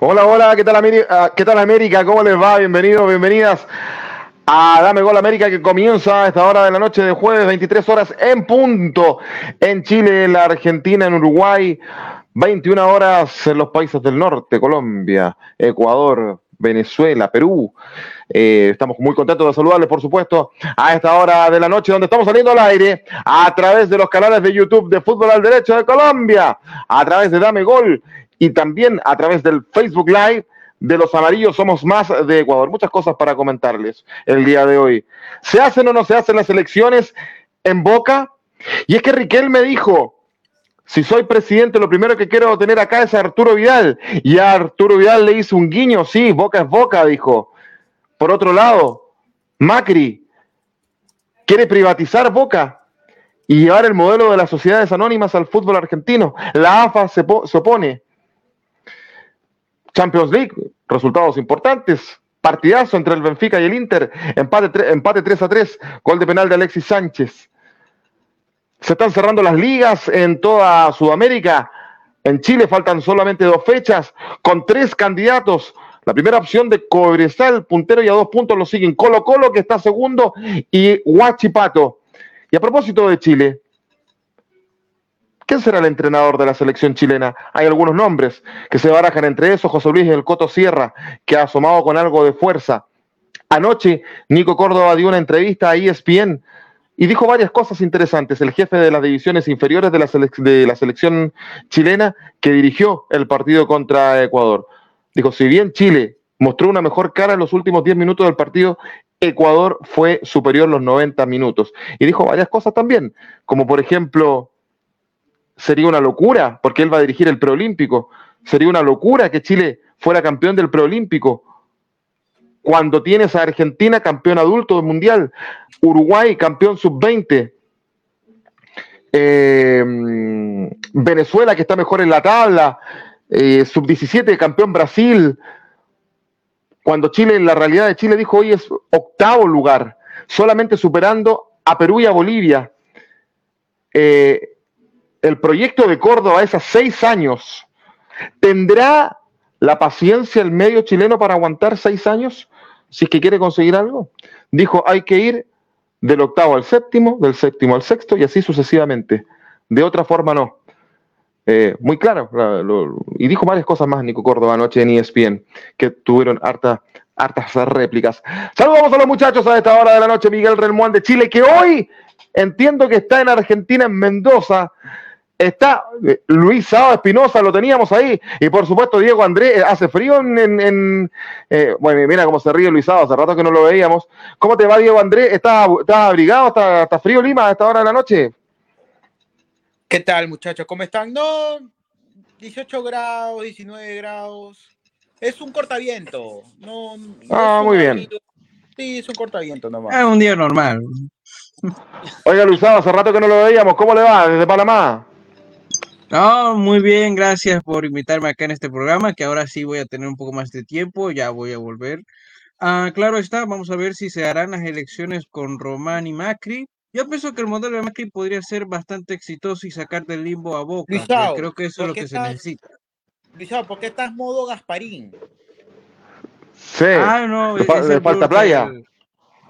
Hola, hola, ¿qué tal, América? ¿qué tal América? ¿Cómo les va? Bienvenidos, bienvenidas a Dame Gol América que comienza a esta hora de la noche de jueves, 23 horas en punto, en Chile, en la Argentina, en Uruguay, 21 horas en los países del norte, Colombia, Ecuador, Venezuela, Perú. Eh, estamos muy contentos de saludarles, por supuesto, a esta hora de la noche donde estamos saliendo al aire a través de los canales de YouTube de Fútbol al Derecho de Colombia, a través de Dame Gol y también a través del Facebook Live de los amarillos somos más de Ecuador. Muchas cosas para comentarles el día de hoy. ¿Se hacen o no se hacen las elecciones en Boca? Y es que Riquel me dijo, si soy presidente, lo primero que quiero tener acá es a Arturo Vidal. Y a Arturo Vidal le hizo un guiño, sí, Boca es Boca, dijo. Por otro lado, Macri quiere privatizar Boca y llevar el modelo de las sociedades anónimas al fútbol argentino. La AFA se, se opone. Champions League, resultados importantes. Partidazo entre el Benfica y el Inter. Empate, empate 3 a 3. Gol de penal de Alexis Sánchez. Se están cerrando las ligas en toda Sudamérica. En Chile faltan solamente dos fechas con tres candidatos. La primera opción de Cobresal, puntero y a dos puntos lo siguen Colo Colo, que está segundo, y Huachipato. Y a propósito de Chile, ¿Quién será el entrenador de la selección chilena? Hay algunos nombres que se barajan entre esos, José Luis El Coto Sierra, que ha asomado con algo de fuerza. Anoche, Nico Córdoba dio una entrevista a ESPN y dijo varias cosas interesantes. El jefe de las divisiones inferiores de la, de la selección chilena que dirigió el partido contra Ecuador. Dijo, si bien Chile mostró una mejor cara en los últimos 10 minutos del partido, Ecuador fue superior los 90 minutos. Y dijo varias cosas también, como por ejemplo sería una locura, porque él va a dirigir el preolímpico. Sería una locura que Chile fuera campeón del preolímpico. Cuando tienes a Argentina campeón adulto del mundial, Uruguay campeón sub-20, eh, Venezuela que está mejor en la tabla, eh, sub-17 campeón Brasil. Cuando Chile, en la realidad de Chile dijo hoy es octavo lugar, solamente superando a Perú y a Bolivia. Eh, el proyecto de Córdoba es a seis años. ¿Tendrá la paciencia el medio chileno para aguantar seis años si es que quiere conseguir algo? Dijo, hay que ir del octavo al séptimo, del séptimo al sexto y así sucesivamente. De otra forma no. Eh, muy claro. y dijo varias cosas más Nico Córdoba anoche en ESPN que tuvieron harta, hartas réplicas. Saludamos a los muchachos a esta hora de la noche. Miguel Relmuán de Chile, que hoy entiendo que está en Argentina, en Mendoza Está eh, Luis Sao Espinosa, lo teníamos ahí. Y por supuesto, Diego Andrés, eh, hace frío en. Eh, bueno, mira cómo se ríe Luis Sao, hace rato que no lo veíamos. ¿Cómo te va, Diego Andrés? ¿Estás, abrigado? ¿Está, ¿Está, frío Lima a esta hora de la noche? ¿Qué tal, muchachos? ¿Cómo están? No, 18 grados, 19 grados. Es un cortaviento. No, ah, muy bien. Sí, es un cortaviento nomás. Es un día normal. Oiga, Luis Sao, hace rato que no lo veíamos. ¿Cómo le va desde Panamá? No, muy bien, gracias por invitarme acá en este programa, que ahora sí voy a tener un poco más de tiempo, ya voy a volver. Ah, claro está, vamos a ver si se harán las elecciones con Román y Macri. Yo pienso que el modelo de Macri podría ser bastante exitoso y sacar del limbo a Boca. creo que eso es lo que se necesita. Luisao, ¿por qué estás modo Gasparín? Sí, ah, no, de, falta playa.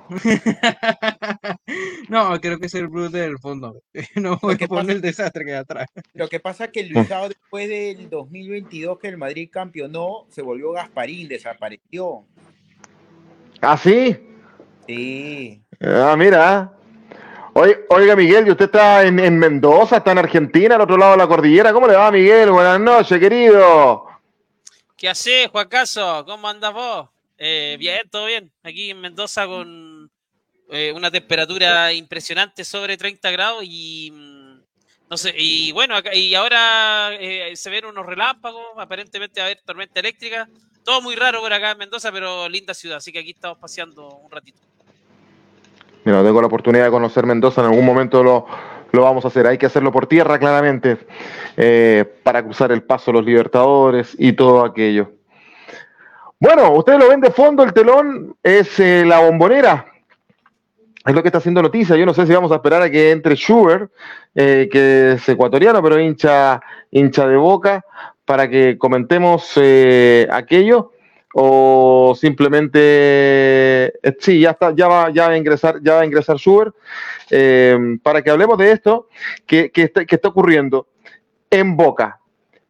no, creo que es el Bruce del fondo. No voy a poner el desastre que hay atrás. Lo que pasa es que Luis después del 2022 que el Madrid campeonó, se volvió Gasparín, desapareció. ¿Ah, sí? Sí. Ah, mira. Oiga, Miguel, ¿y usted está en, en, Mendoza, está en Argentina, al otro lado de la cordillera? ¿Cómo le va, Miguel? Buenas noches, querido. ¿Qué haces, Juacaso? ¿Cómo andas vos? Eh, bien, todo bien. Aquí en Mendoza con eh, una temperatura impresionante sobre 30 grados y mm, no sé, y bueno, y ahora eh, se ven unos relámpagos, aparentemente va a haber tormenta eléctrica. Todo muy raro por acá en Mendoza, pero linda ciudad, así que aquí estamos paseando un ratito. Mira, tengo la oportunidad de conocer Mendoza, en algún momento lo, lo vamos a hacer. Hay que hacerlo por tierra, claramente, eh, para cruzar el paso los Libertadores y todo aquello. Bueno, ustedes lo ven de fondo, el telón es eh, la bombonera. Es lo que está haciendo noticia. Yo no sé si vamos a esperar a que entre Schubert, eh, que es ecuatoriano, pero hincha, hincha de boca, para que comentemos aquello o simplemente eh, sí, ya está, ya va, ya va a ingresar, ya va a ingresar Schubert, eh, para que hablemos de esto que, que, está, que, está, ocurriendo en Boca.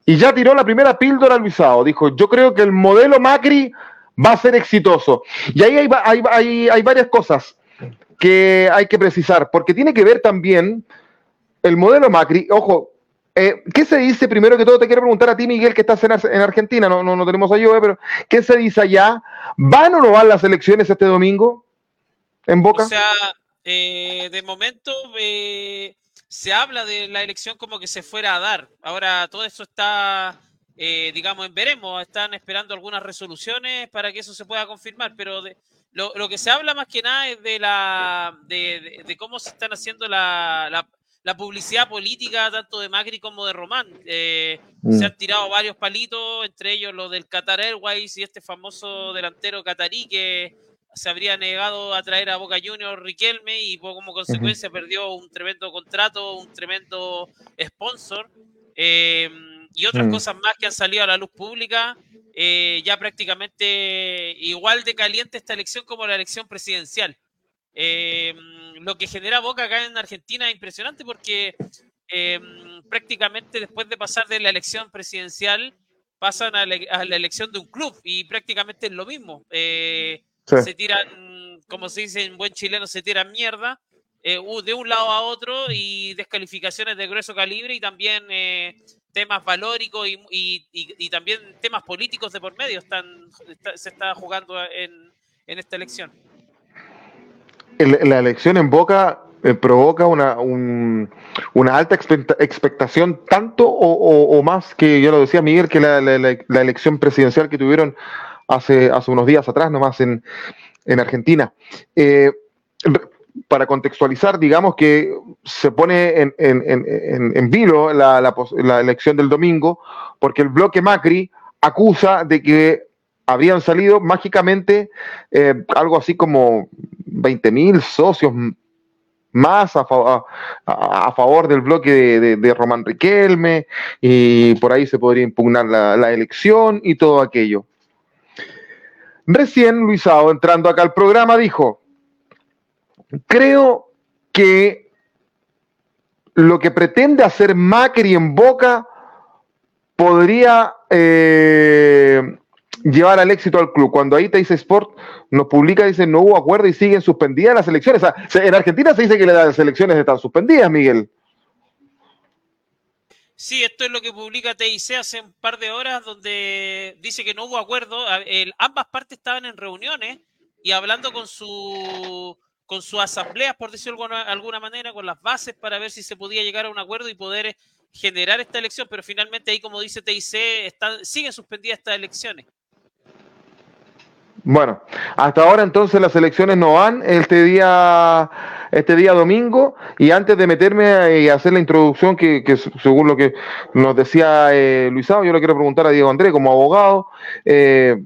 Y ya tiró la primera píldora Luisao, dijo, yo creo que el modelo Macri va a ser exitoso. Y ahí hay, varias cosas que hay que precisar, porque tiene que ver también el modelo Macri, ojo, eh, ¿Qué se dice, primero que todo, te quiero preguntar a ti, Miguel, que estás en, en Argentina, no, no, no, tenemos a Joe, pero ¿qué se dice allá? ¿Van o no van las elecciones este domingo en Boca? O sea, eh, de momento eh, se habla de la elección como que se fuera a dar. Ahora todo eso está, eh, digamos, en veremos. Están esperando algunas resoluciones para que eso se pueda confirmar, pero de, lo, lo, que se habla más que nada es de la de, de, de cómo se están haciendo la, la la publicidad política tanto de Macri como de Román. Eh, mm. Se han tirado varios palitos, entre ellos lo del Qatar Airways y este famoso delantero catarí que se habría negado a traer a Boca Juniors Riquelme y como consecuencia uh -huh. perdió un tremendo contrato, un tremendo sponsor eh, y otras uh -huh. cosas más que han salido a la luz pública. Eh, ya prácticamente igual de caliente esta elección como la elección presidencial. Eh, lo que genera Boca acá en Argentina es impresionante porque eh, prácticamente después de pasar de la elección presidencial pasan a, la elección de un club y prácticamente es lo mismo. Eh, sí. Se tiran, como se dice en buen chileno, se tiran mierda eh, de un lado a otro y descalificaciones de grueso calibre y también eh, temas valóricos y, y, y, y, también temas políticos de por medio están, está, se está jugando en, en esta elección la elección en Boca eh, provoca una, un, una alta expectación, tanto o, o, o, más que, yo lo decía Miguel, que la, la, la, elección presidencial que tuvieron hace, hace unos días atrás, nomás en, en Argentina. Eh, para contextualizar, digamos que se pone en, en, en, en vilo la, la, elección del domingo, porque el bloque Macri acusa de que habrían salido mágicamente eh, algo así como 20 mil socios más a, a, a, favor del bloque de, de, de, Román Riquelme y por ahí se podría impugnar la, la elección y todo aquello. Recién Luisao, entrando acá al programa, dijo, creo que lo que pretende hacer Macri en Boca podría eh, llevar al éxito al club. Cuando ahí te dice Sport nos publica, dice no hubo acuerdo y siguen suspendidas las elecciones. En Argentina se dice que las elecciones están suspendidas, Miguel. Sí, esto es lo que publica TIC hace un par de horas, donde dice que no hubo acuerdo. Ambas partes estaban en reuniones y hablando con su con sus asambleas, por decirlo de alguna, manera, con las bases para ver si se podía llegar a un acuerdo y poder generar esta elección, pero finalmente ahí, como dice TIC, están, siguen suspendidas estas elecciones. Bueno, hasta ahora entonces las elecciones no van este día, este día domingo y antes de meterme y hacer la introducción que, que según lo que nos decía eh, Luisao, yo le quiero preguntar a Diego Andrés como abogado, eh,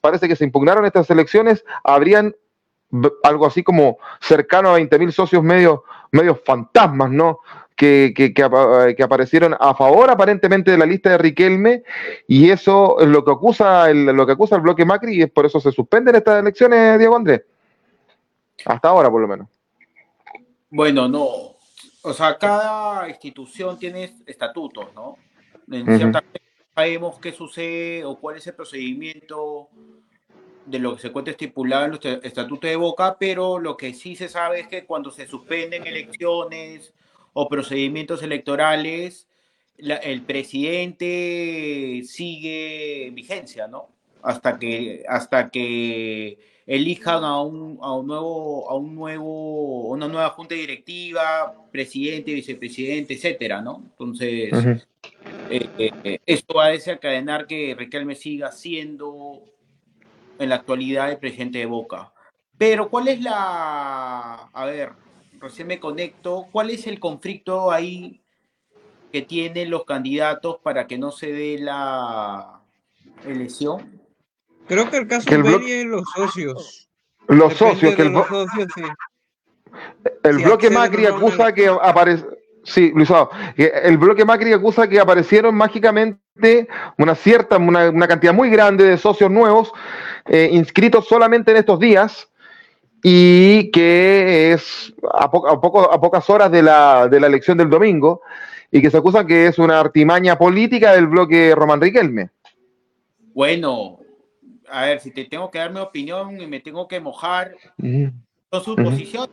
parece que se impugnaron estas elecciones, habrían algo así como cercano a 20 mil socios medios, medios fantasmas, ¿no? que, que, que, que, aparecieron a favor aparentemente de la lista de Riquelme y eso es lo que acusa el, lo que acusa el bloque Macri y es por eso se suspenden estas elecciones, Diego Andrés. Hasta ahora, por lo menos. Bueno, no. O sea, cada institución tiene estatutos, ¿no? En uh -huh. sabemos qué sucede o cuál es el procedimiento de lo que se cuenta estipulado en los estatutos de Boca, pero lo que sí se sabe es que cuando se suspenden elecciones, o procedimientos electorales, la, el presidente sigue vigencia, ¿no? Hasta que, hasta que elijan a un, a un nuevo, a un nuevo, una nueva junta directiva, presidente, vicepresidente, etcétera, ¿no? Entonces, uh -huh. eh, eh, esto va a desencadenar que Riquelme siga siendo en la actualidad el presidente de Boca Pero ¿cuál es la... A ver, recién me conecto. ¿Cuál es el conflicto ahí que tienen los candidatos para que no se dé la elección? Creo que el caso Que el de blo- Beri es los socios. Los Depende socios, que el, los blo- socios, sí. el si bloque Macri acusa que aparece. Sí, Luisado, que el bloque Macri acusa que aparecieron mágicamente una cierta, una, una cantidad muy grande de socios nuevos eh, inscritos solamente en estos días y que es a, po- a poco- a pocas horas de la, de la elección del domingo y que se acusan que es una artimaña política del bloque Román Riquelme. Bueno, a ver, si te tengo que dar mi opinión y me tengo que mojar, son sus Ujú. posiciones.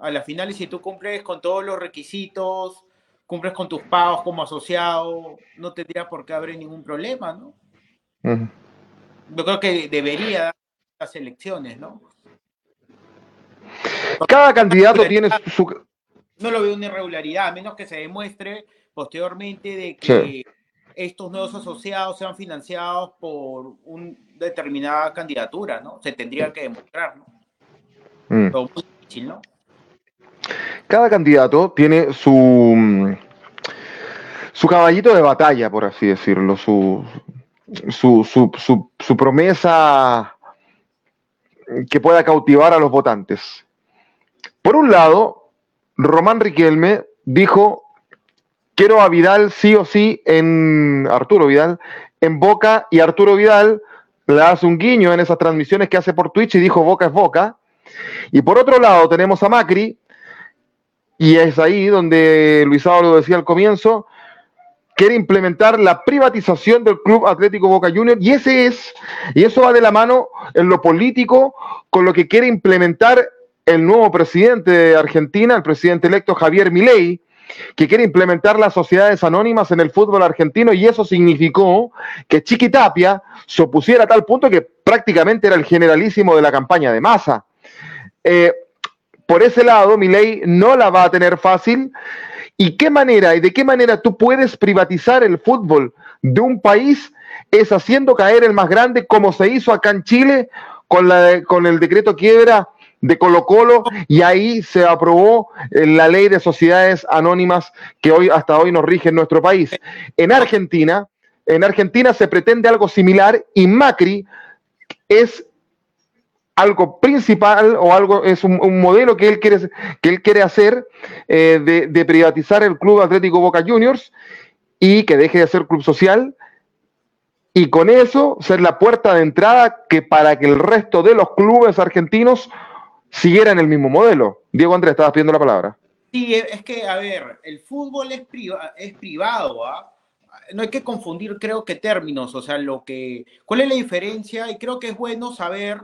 A las finales, si tú cumples con todos los requisitos, cumples con tus pagos como asociado, no tendría por qué haber ningún problema, ¿no? Yo creo que debería dar las elecciones, ¿no? Cada candidato tiene su, No lo veo una irregularidad, a menos que se demuestre posteriormente de que estos nuevos asociados sean financiados por una determinada candidatura, ¿no? Se tendría que demostrar, ¿no? Mm. Pero muy difícil, ¿no? cada candidato tiene su, mm, su caballito de batalla, por así decirlo, su, su, su, su- su promesa que pueda cautivar a los votantes. Por un lado, Román Riquelme dijo, quiero a Vidal sí o sí en Arturo Vidal, en Boca, y Arturo Vidal le hace un guiño en esas transmisiones que hace por Twitch y dijo, Boca es Boca. Y por otro lado tenemos a Macri, y es ahí donde Luisado lo decía al comienzo, quiere implementar la privatización del Club Atlético Boca Juniors y ese es, y eso va de la mano en lo político con lo que quiere implementar el nuevo presidente de Argentina, el presidente electo Javier Milei, que quiere implementar las sociedades anónimas en el fútbol argentino y eso significó que Chiqui Tapia se opusiera a tal punto que prácticamente era el generalísimo de la campaña de masa. Eh, por ese lado, Milei no la va a tener fácil. ¿Y qué manera y de qué manera tú puedes privatizar el fútbol de un país? Es haciendo caer el más grande, como se hizo acá en Chile con, la, con el decreto quiebra de Colo Colo y ahí se aprobó eh, la ley de sociedades anónimas que hoy hasta hoy nos rige en nuestro país. En Argentina, en Argentina se pretende algo similar y Macri es algo principal o algo es un, modelo que él quiere que él quiere hacer eh, de, de privatizar el Club Atlético Boca Juniors y que deje de ser club social y con eso ser la puerta de entrada que para que el resto de los clubes argentinos siguieran el mismo modelo. Diego Andrés, estabas pidiendo la palabra. Sí, es que, a ver, el fútbol es, priva- es privado, ¿ah? No hay que confundir, creo que términos, o sea, lo que, ¿cuál es la diferencia? Y creo que es bueno saber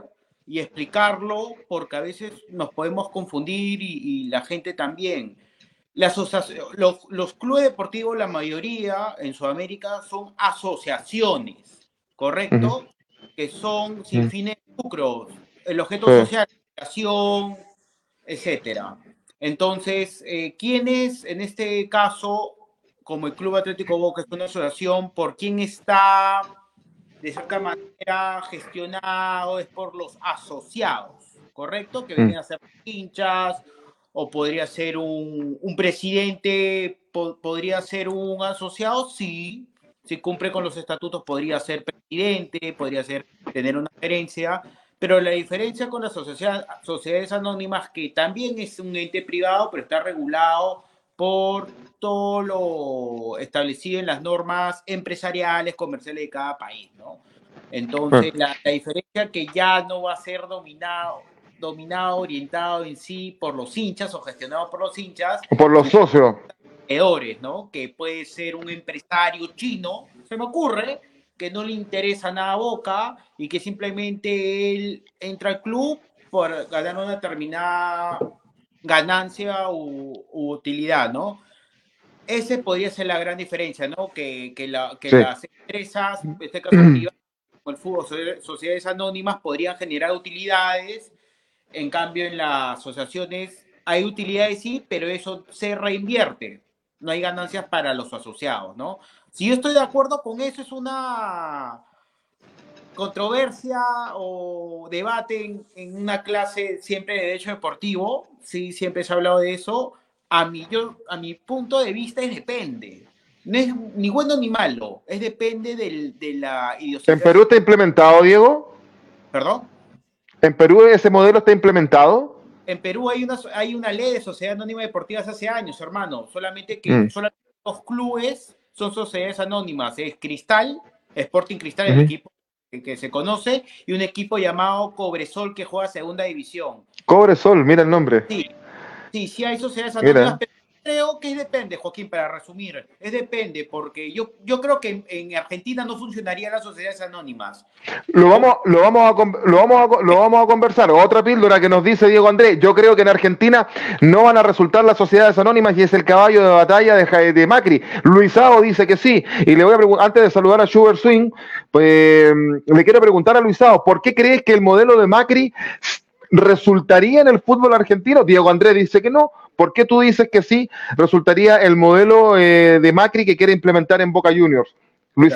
y explicarlo, porque a veces nos podemos confundir y, y la gente también. La los, los clubes deportivos, la mayoría en Sudamérica, son asociaciones, ¿correcto? Que son sin fines de lucro. El objeto social, educación, etcétera. Entonces, eh, ¿quién es en este caso, como el Club Atlético Boca, es una asociación, por quién está de cierta manera gestionado? Es por los asociados, ¿correcto? Que vienen a ser hinchas, o podría ser un, un presidente, po- podría ser un asociado, sí, si cumple con los estatutos podría ser presidente, podría ser tener una gerencia, pero la diferencia con las sociedades anónimas, que también es un ente privado, pero está regulado por todo lo establecido en las normas empresariales, comerciales de cada país, ¿no? Entonces, la, la diferencia que ya no va a ser dominado, dominado, orientado en sí por los hinchas o gestionado por los hinchas, Por los socios. emprendedores, ¿no? Que puede ser un empresario chino, se me ocurre, que no le interesa nada a Boca y que simplemente él entra al club por ganar una determinada ganancia u, u utilidad, ¿no? Ese podría ser la gran diferencia, ¿no? Que, que, la- que Sí. las empresas, en este caso como el fútbol, so- sociedades anónimas, podrían generar utilidades. En cambio, en las asociaciones hay utilidades, sí, pero eso se reinvierte. No hay ganancias para los asociados, ¿no? Si yo estoy de acuerdo con eso, es una controversia o debate en, una clase siempre de derecho deportivo, sí, siempre se ha hablado de eso. A mi, yo, a mi punto de vista es depende. No es ni bueno ni malo, es depende del, de la idiosincrasia. ¿En Perú está implementado, Diego? ¿Perdón? ¿En Perú ese modelo está implementado? En Perú hay una, hay una ley de sociedad anónima deportivas hace años, hermano. Solamente que mm. solamente los clubes son sociedades anónimas. Es Cristal, Sporting Cristal, el equipo que se conoce, y un equipo llamado Cobresol que juega segunda división. Cobresol, mira el nombre. Sí, sí, sí hay sociedades anónimas, creo que depende, Joaquín, para resumir. Es depende, porque yo, yo creo que en, Argentina no funcionarían las sociedades anónimas. Lo vamos, lo, vamos a, lo, vamos a, lo vamos a conversar. Otra píldora que nos dice Diego Andrés. Yo creo que en Argentina no van a resultar las sociedades anónimas y es el caballo de batalla de, de Macri. Luisao dice que sí. Y le voy a preguntar, antes de saludar a Sugar Swing, pues le quiero preguntar a Luisao, ¿por qué crees que el modelo de Macri resultaría en el fútbol argentino? Diego Andrés dice que no. ¿Por qué tú dices que sí resultaría el modelo eh, de Macri que quiere implementar en Boca Juniors? Luis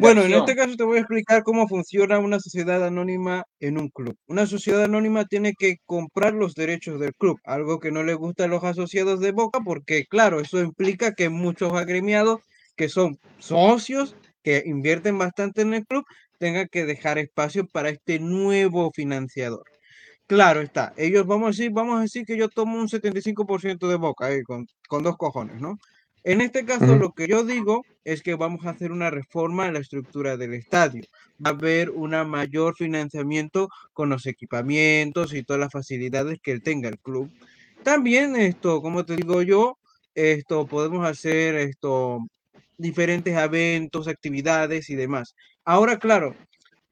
Bueno, en este caso te voy a explicar cómo funciona una sociedad anónima en un club. Una sociedad anónima tiene que comprar los derechos del club, algo que no le gusta a los asociados de Boca porque, claro, eso implica que muchos agremiados que son socios, que invierten bastante en el club, tengan que dejar espacio para este nuevo financiador. Claro está. Ellos vamos a decir, vamos a decir que yo tomo un 75% de boca eh, con, dos cojones, ¿no? En este caso, lo que yo digo es que vamos a hacer una reforma en la estructura del estadio. Va a haber un mayor financiamiento con los equipamientos y todas las facilidades que tenga el club. También esto, como te digo yo, esto podemos hacer esto diferentes eventos, actividades y demás. Ahora, claro,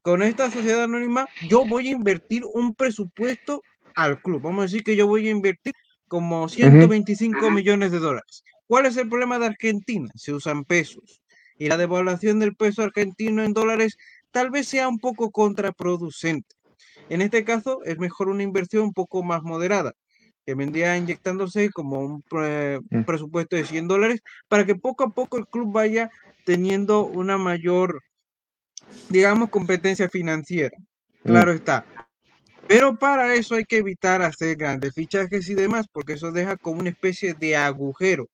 con esta sociedad anónima, yo voy a invertir un presupuesto al club. Vamos a decir que yo voy a invertir como 125 millones de dólares. ¿Cuál es el problema de Argentina? Se usan pesos. Y la devaluación del peso argentino en dólares tal vez sea un poco contraproducente. En este caso, es mejor una inversión un poco más moderada, que vendría inyectándose como un, un presupuesto de 100 dólares para que poco a poco el club vaya teniendo una mayor digamos, competencia financiera. Mm. Claro está. Pero para eso hay que evitar hacer grandes fichajes y demás, porque eso deja como una especie de agujero.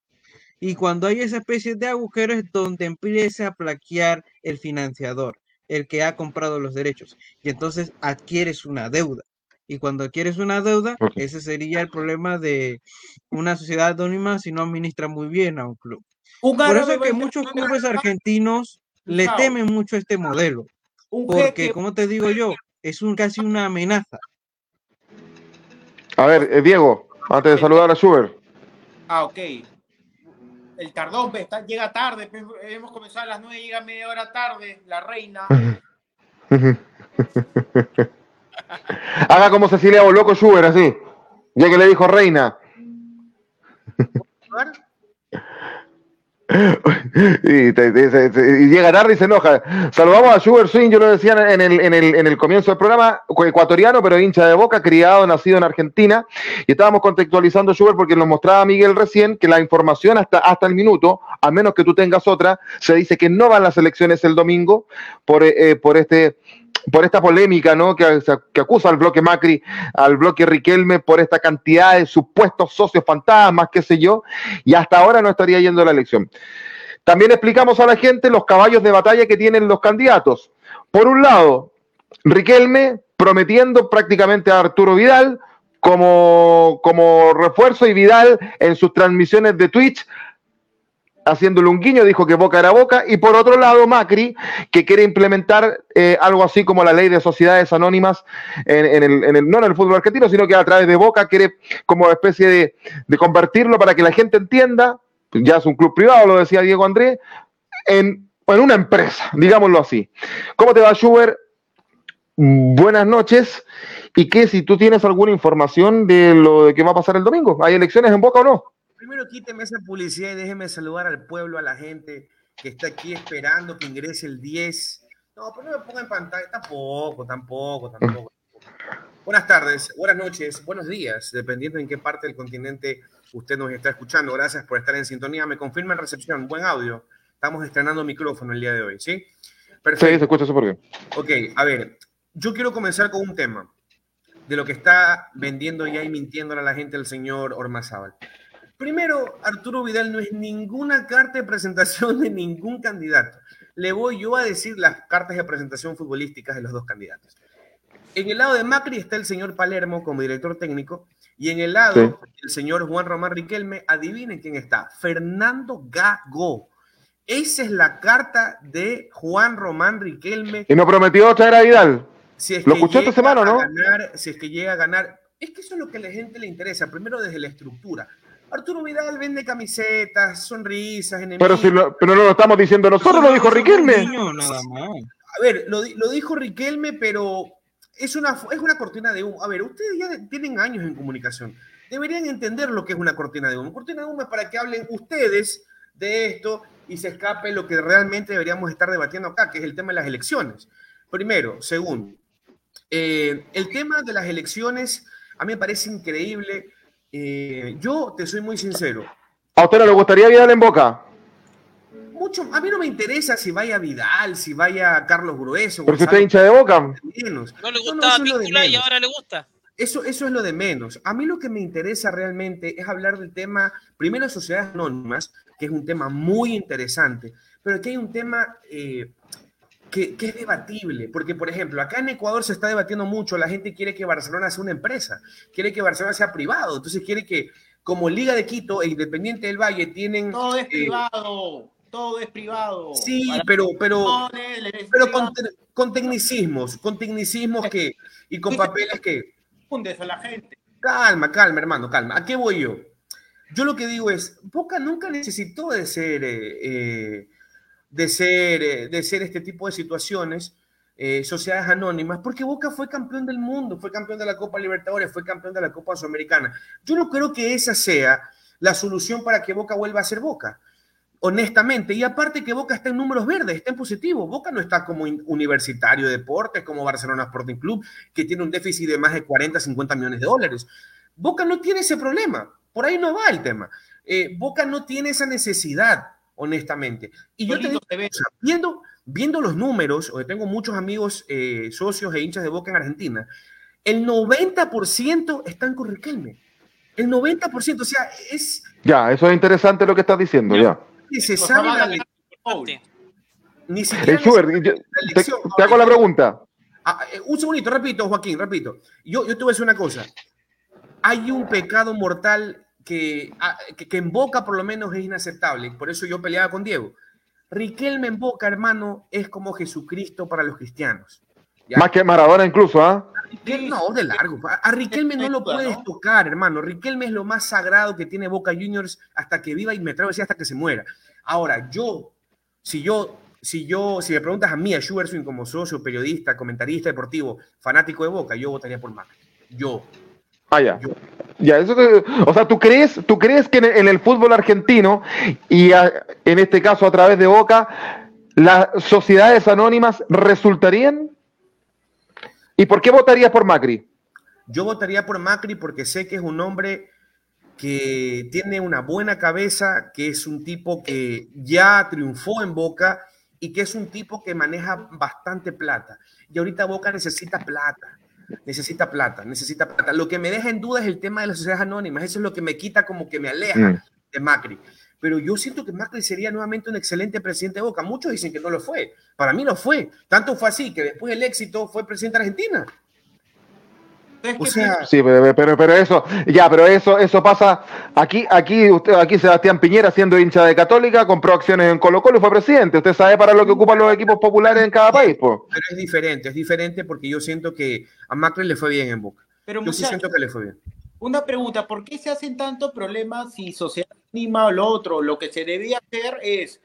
Y cuando hay esa especie de agujero es donde empieza a plaquear el financiador, el que ha comprado los derechos. Y entonces adquieres una deuda. Y cuando adquieres una deuda, ese sería el problema de una sociedad anónima si no administra muy bien a un club. Por eso es que muchos clubes argentinos le temen mucho este modelo. Porque, como te digo yo, es un, casi una amenaza. A ver, eh, Diego, antes de saludar a Schubert. Ah, ok. El tardón está, llega tarde, hemos comenzado a las nueve, llega media hora tarde, la reina. Haga como Cecilia loco Schubert, así. Ya que le dijo reina. y, llega tarde y se enoja. Saludamos a Sugar Swing, yo lo decía en el, en, el, en el comienzo del programa, ecuatoriano, pero hincha de boca, criado, nacido en Argentina. Y estábamos contextualizando Sugar porque nos mostraba Miguel recién que la información hasta, hasta el minuto, a menos que tú tengas otra, se dice que no van las elecciones el domingo por, eh, por este por esta polémica ¿no? que, acusa al bloque Macri, al bloque Riquelme, por esta cantidad de supuestos socios fantasmas, qué sé yo, y hasta ahora no estaría yendo a la elección. También explicamos a la gente los caballos de batalla que tienen los candidatos. Por un lado, Riquelme prometiendo prácticamente a Arturo Vidal como, como refuerzo y Vidal en sus transmisiones de Twitch haciéndole un guiño, dijo que boca era boca, y por otro lado Macri, que quiere implementar eh, algo así como la ley de sociedades anónimas, en, el, no en el fútbol argentino, sino que a través de boca quiere como especie de, convertirlo para que la gente entienda, ya es un club privado, lo decía Diego Andrés, en, una empresa, digámoslo así. ¿Cómo te va, Schubert? Buenas noches. ¿Y qué, si tú tienes alguna información de lo que va a pasar el domingo? ¿Hay elecciones en Boca o no? Primero quíteme esa publicidad y déjeme saludar al pueblo, a la gente que está aquí esperando que ingrese el 10. No, pero no me ponga en pantalla, tampoco, tampoco, tampoco. Buenas tardes, buenas noches, buenos días, dependiendo en qué parte del continente usted nos está escuchando. Gracias por estar en sintonía. Me confirma en recepción, buen audio. Estamos estrenando micrófono el día de hoy, ¿sí? Sí, se escucha súper bien. Ok, a ver, yo quiero comenzar con un tema de lo que está vendiendo ya y mintiendo a la gente el señor Ormazábal. Primero, Arturo Vidal no es ninguna carta de presentación de ningún candidato. Le voy yo a decir las cartas de presentación futbolísticas de los dos candidatos. En el lado de Macri está el señor Palermo como director técnico y en el lado el señor Juan Román Riquelme, adivinen quién está, Fernando Gago. Esa es la carta de Juan Román Riquelme. Y nos prometió traer a Vidal. Si es ¿Lo que escuchó esta semana no? ganar- si es que llega a ganar. Es que eso es lo que a la gente le interesa, primero desde la estructura. Arturo Vidal vende camisetas, sonrisas, enemigos. Pero, si lo- pero no lo estamos diciendo nosotros, lo dijo Riquelme. niño, nada más. A ver, lo dijo Riquelme, pero es una, es una cortina de humo. A ver, ustedes ya tienen años en comunicación. Deberían entender lo que es una cortina de humo. Cortina de humo es para que hablen ustedes de esto y se escape lo que realmente deberíamos estar debatiendo acá, que es el tema de las elecciones. Primero. Segundo, eh, el tema de las elecciones a mí me parece increíble. Eh, yo te soy muy sincero. ¿A usted no le gustaría Vidal en Boca? Mucho, a mí no me interesa si vaya Vidal, si vaya Carlos Grueso. Usted Gonzalo es hincha de Boca. menos. No le No, no, gustaba de Víncula y ahora le gusta. Eso, eso es lo de menos. A mí lo que me interesa realmente es hablar del tema, primero, sociedades anónimas, que es un tema muy interesante, pero aquí hay un tema eh, que, que es debatible, porque, por ejemplo, acá en Ecuador se está debatiendo mucho, la gente quiere que Barcelona sea una empresa, quiere que Barcelona sea privado, entonces quiere que, como Liga de Quito e Independiente del Valle tienen... Todo es eh, privado, todo es privado. Sí, pero, pero, pero con, con tecnicismos, con tecnicismos que, y con papeles que... Confundes a la gente. Calma, calma, hermano, calma. ¿A qué voy yo? Yo lo que digo es, Boca nunca necesitó de ser, eh, eh, de ser, eh, de ser este tipo de situaciones, eh, sociedades anónimas, porque Boca fue campeón del mundo, fue campeón de la Copa Libertadores, fue campeón de la Copa Sudamericana. Yo no creo que esa sea la solución para que Boca vuelva a ser Boca. Honestamente, y aparte que Boca está en números verdes, está en positivo. Boca no está como universitario de deportes, como Barcelona Sporting Club, que tiene un déficit de más de 40, 50 millones de dólares. Boca no tiene ese problema. Por ahí no va el tema. Eh, Boca no tiene esa necesidad, honestamente. Y yo te digo, se sea, viendo, viendo los números, porque tengo muchos amigos eh, socios e hinchas de Boca en Argentina, el 90% están con Riquelme. El 90%, o sea, es Ya, eso es interesante lo que estás diciendo, ya. necesario Ojalá la le- ni siquiera Eh, Schubert, yo- te, te hago la pregunta. Ah, eh, un segundito, repito, Joaquín, repito. Yo, yo te voy a decir una cosa. Hay un pecado mortal que, ah, que, que en Boca por lo menos es inaceptable. Por eso yo peleaba con Diego. Riquelme en Boca, hermano, es como Jesucristo para los cristianos. ¿ya? Más que Maradona incluso, ¿ah? Riquelme- no, de largo. A Riquelme no lo puedes tocar, hermano. Riquelme es lo más sagrado que tiene Boca Juniors hasta que viva y me atrevo a decir hasta que se muera. Ahora, yo, si yo, si yo, si me preguntas a mí, a Schubert Swing, como socio, periodista, comentarista deportivo, fanático de Boca, yo votaría por Macri. Yo. Ah, ya. Yo. Ya, eso o sea, ¿tú crees, ¿tú crees que en el, fútbol argentino y en este caso a través de Boca, las sociedades anónimas resultarían? ¿Y por qué votarías por Macri? Yo votaría por Macri porque sé que es un hombre que tiene una buena cabeza, que es un tipo que ya triunfó en Boca y que es un tipo que maneja bastante plata. Y ahorita Boca necesita plata, necesita plata, necesita plata. Lo que me deja en duda es el tema de las sociedades anónimas. Eso es lo que me quita como que me aleja Mm. de Macri. Pero yo siento que Macri sería nuevamente un excelente presidente de Boca. Muchos dicen que no lo fue. Para mí lo fue. Tanto fue así que después del éxito fue presidente de Argentina. Es O que sea, Sí, pero, pero, pero eso, ya, pero eso, eso pasa. Aquí, aquí, usted, aquí Sebastián Piñera, siendo hincha de Católica, compró acciones en Colo Colo y fue presidente. Usted sabe para lo que ocupan los equipos populares en cada país, pues. Pero es diferente, es diferente porque yo siento que a Macri le fue bien en Boca. pero Yo sí siento que le fue bien. una pregunta, ¿por qué se hacen tantos problemas si sociedad anima o lo otro? Lo que se debía hacer es,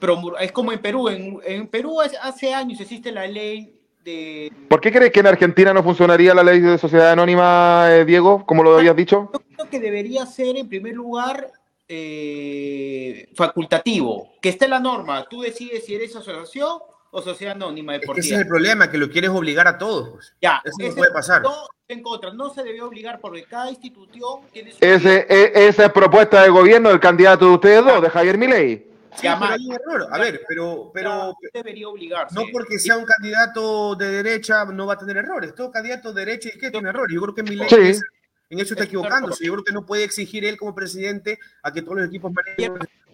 promu- es como en Perú, en, en Perú hace años existe la ley de... ¿Por qué crees que en Argentina no funcionaría la ley de sociedad anónima, eh, Diego, como lo habías dicho? Yo creo que debería ser en primer lugar eh, facultativo, que esté la norma, tú decides si eres asociación o sociedad anónima Es que ese deportiva. es el problema, que lo quieres obligar a todos. Ya, Eso no puede pasar. No, en contra, no se debe obligar porque cada institución tiene su... Ese, e- esa es propuesta de gobierno del candidato de ustedes dos, de Javier Milei. Sí, pero hay un error. A ver, pero, pero debería obligarse. No porque sea un candidato de derecha no va a tener errores. Todo candidato de derecha y que tiene errores. Yo creo que mi ley en eso está equivocándose. Yo creo que no puede exigir él como presidente a que todos los equipos.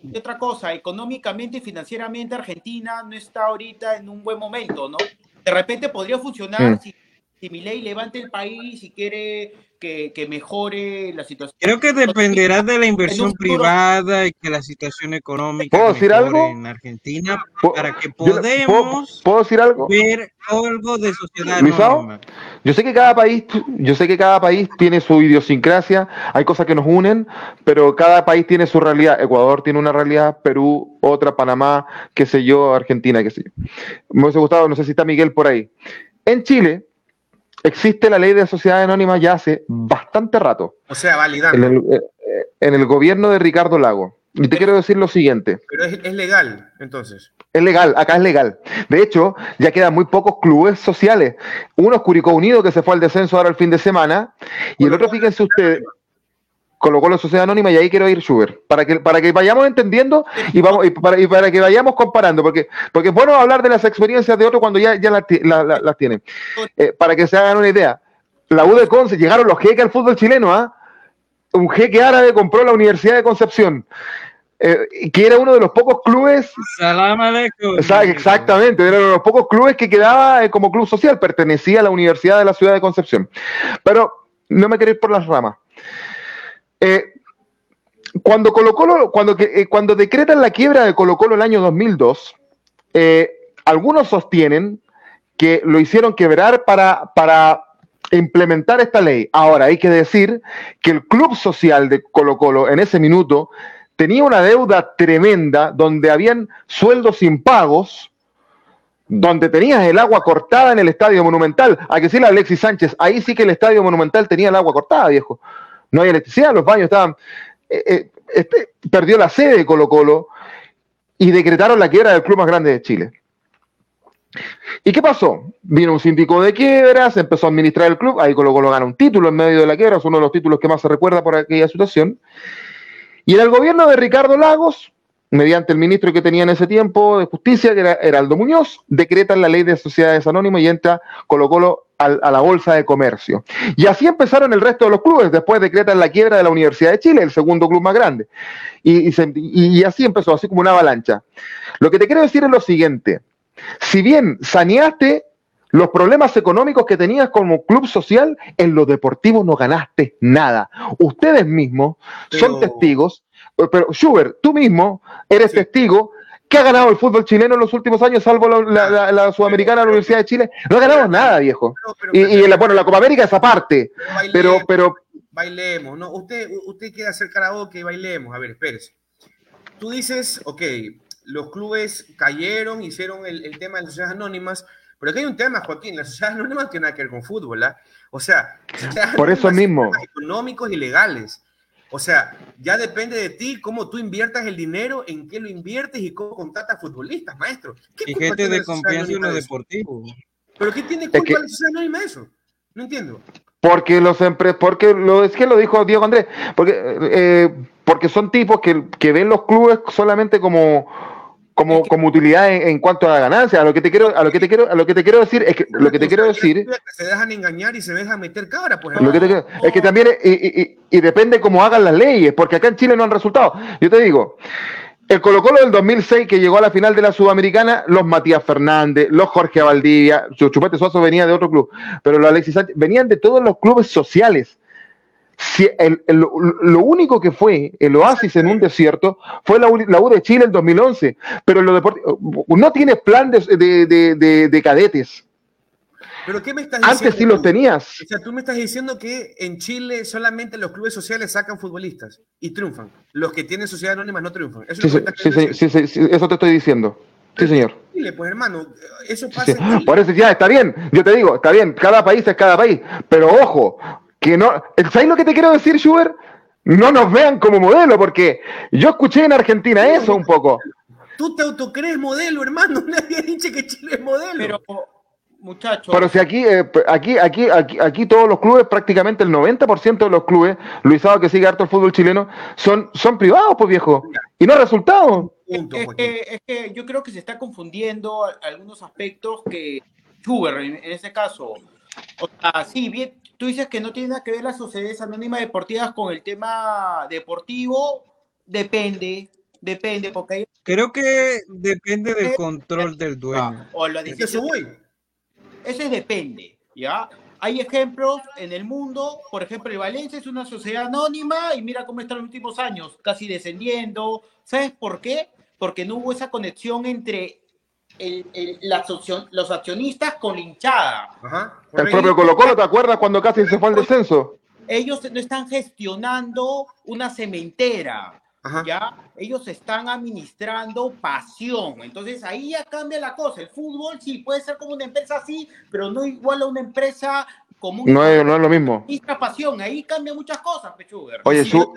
Y otra cosa, económicamente y financieramente Argentina no está ahorita en un buen momento, ¿no? De repente podría funcionar si, si ley levante el país y quiere que, mejore la situación. Creo que dependerá de la inversión privada y que la situación económica ¿Puedo decir algo? en Argentina para que podamos ¿puedo, decir algo? ver algo de sociedad Yo sé que cada país, yo sé que cada país tiene su idiosincrasia, hay cosas que nos unen, pero cada país tiene su realidad. Ecuador tiene una realidad, Perú otra, Panamá, qué sé yo, Argentina, qué sé yo. Me hubiese gustado, no sé si está Miguel por ahí. En Chile, existe la ley de sociedades anónimas ya hace bastante rato. O sea, validando. En el, eh, en el gobierno de Ricardo Lago. Y te quiero decir lo siguiente. Pero es, legal, entonces. Es legal, acá es legal. De hecho, ya quedan muy pocos clubes sociales. Uno es Curicó Unido, que se fue al descenso ahora el fin de semana, y el otro, fíjense ustedes, colocó la sociedad anónima y ahí quiero ir Schubert, para que, para que vayamos entendiendo y, vamos, y, para, y para que vayamos comparando, porque, porque es bueno hablar de las experiencias de otros cuando ya, ya las, las tienen. Eh, para que se hagan una idea, la U de Conce, llegaron los jeques al fútbol chileno, ¿ah? Un jeque árabe compró la Universidad de Concepción. Eh, que era uno de los pocos clubes. Salam aleikum. Exactamente, era uno de los pocos clubes que quedaba eh, como club social, pertenecía a la Universidad de la Ciudad de Concepción. Pero no me quiero ir por las ramas. Eh, cuando Colo Colo, cuando, eh, cuando decretan la quiebra de Colo Colo el año 2002, eh, algunos sostienen que lo hicieron quebrar para, para implementar esta ley. Ahora, hay que decir que el club social de Colo Colo en ese minuto tenía una deuda tremenda donde habían sueldos impagos, donde tenías el agua cortada en el estadio monumental. Hay que decirle a Alexis Sánchez, ahí sí que el estadio monumental tenía el agua cortada, viejo no hay electricidad, los baños estaban... Eh, eh, este, perdió la sede de Colo Colo y decretaron la quiebra del club más grande de Chile. ¿Y qué pasó? Vino un síndico de quiebra, se empezó a administrar el club, ahí Colo Colo gana un título en medio de la quiebra, es uno de los títulos que más se recuerda por aquella situación. Y en el gobierno de Ricardo Lagos, mediante el ministro que tenía en ese tiempo de justicia, que era Heraldo Muñoz, decretan la ley de sociedades anónimas y entra Colo Colo a la bolsa de comercio. Y así empezaron el resto de los clubes, después decretan la quiebra de la Universidad de Chile, el segundo club más grande. Y, y así empezó, así como una avalancha. Lo que te quiero decir es lo siguiente, si bien saneaste los problemas económicos que tenías como club social, en lo deportivo no ganaste nada. Ustedes mismos son testigos, pero Schubert, tú mismo eres testigo ¿Qué ha ganado el fútbol chileno en los últimos años, salvo la, Sudamericana, la Universidad de Chile? No ha ganado nada, viejo. y, la, bueno, la Copa América es aparte. Pero, pero, Bailemos, ¿no? Usted, usted quiere hacer karaoke y bailemos. A ver, espérese. Tú dices, ok, los clubes cayeron, hicieron el, tema de las sociedades anónimas, pero aquí hay un tema, Joaquín, las sociedades anónimas tienen nada que ver con fútbol, ¿ah? O sea, por eso mismo. Económicos y legales. O sea, ya depende de ti cómo tú inviertas el dinero, en qué lo inviertes y cómo contratas futbolistas, maestro. ¿Qué y gente de confianza en lo deportivo. ¿Pero qué tiene culpa la sociedad anónima de eso? No entiendo. Porque los porque lo es que lo dijo Diego Andrés, porque, eh, porque son tipos que, que ven los clubes solamente como como, como utilidad en, cuanto a la ganancia. A lo que te quiero, a lo que te quiero, a lo que te quiero decir es que lo que te quiero decir. Se dejan engañar y se dejan meter cabra, pues. Lo que te es que también y, y, y, depende cómo hagan las leyes, porque acá en Chile no han resultado. Yo te digo. El Colo Colo del 2006 que llegó a la final de la Sudamericana, los Matías Fernández, los Jorge Valdivia, Chupete Suazo venía de otro club, pero los Alexis Sánchez venían de todos los clubes sociales si lo único que fue el oasis en un desierto fue la, U de Chile en 2011, pero lo no tiene plan de, cadetes. ¿Pero qué me estás diciendo? Antes sí los tenías. O sea, tú me estás diciendo que en Chile solamente los clubes sociales sacan futbolistas y triunfan. Los que tienen sociedad anónima no triunfan. Eso, eso te estoy diciendo. Sí, señor. Chile, pues hermano, eso pasa. Por eso ya está bien. Yo te digo, está bien. Cada país es cada país. Pero ojo, que no. ¿Sabes lo que te quiero decir, Schubert? No nos vean como modelo, porque yo escuché en Argentina eso un poco. Tú te autocrees modelo, hermano. Nadie ha dicho que Chile es modelo. Pero, muchachos. Pero si aquí, eh, aquí, aquí, aquí, aquí todos los clubes, prácticamente el 90% de los clubes, Luisado que sigue harto el fútbol chileno, son, son privados, pues viejo. Y no ha resultado. punto, es, Joaquín. que, es que yo creo que se está confundiendo algunos aspectos que Schubert, en, en ese caso. O sea, sí, bien, tú dices que no tiene nada que ver las sociedades anónimas deportivas con el tema deportivo. Depende, depende, porque hay Creo que depende del control del dueño. Ah, o la Es que eso decisión voy. Ese depende, ¿ya? Hay ejemplos en el mundo, por ejemplo, el Valencia es una sociedad anónima y mira cómo está en los últimos años, casi descendiendo. ¿Sabes por qué? Porque no hubo esa conexión entre el- el- las accion- los accionistas con la hinchada. Ajá. El propio Colo Colo, ¿te acuerdas cuando casi se fue al descenso? Ellos no están gestionando una cementera. Ajá. ¿ya? Ellos están administrando pasión. Entonces ahí ya cambia la cosa. El fútbol sí puede ser como una empresa así, pero no igual a una empresa como No es, no es lo mismo. administra pasión. Ahí cambia muchas cosas, Pechuger. Oye, Sí, su-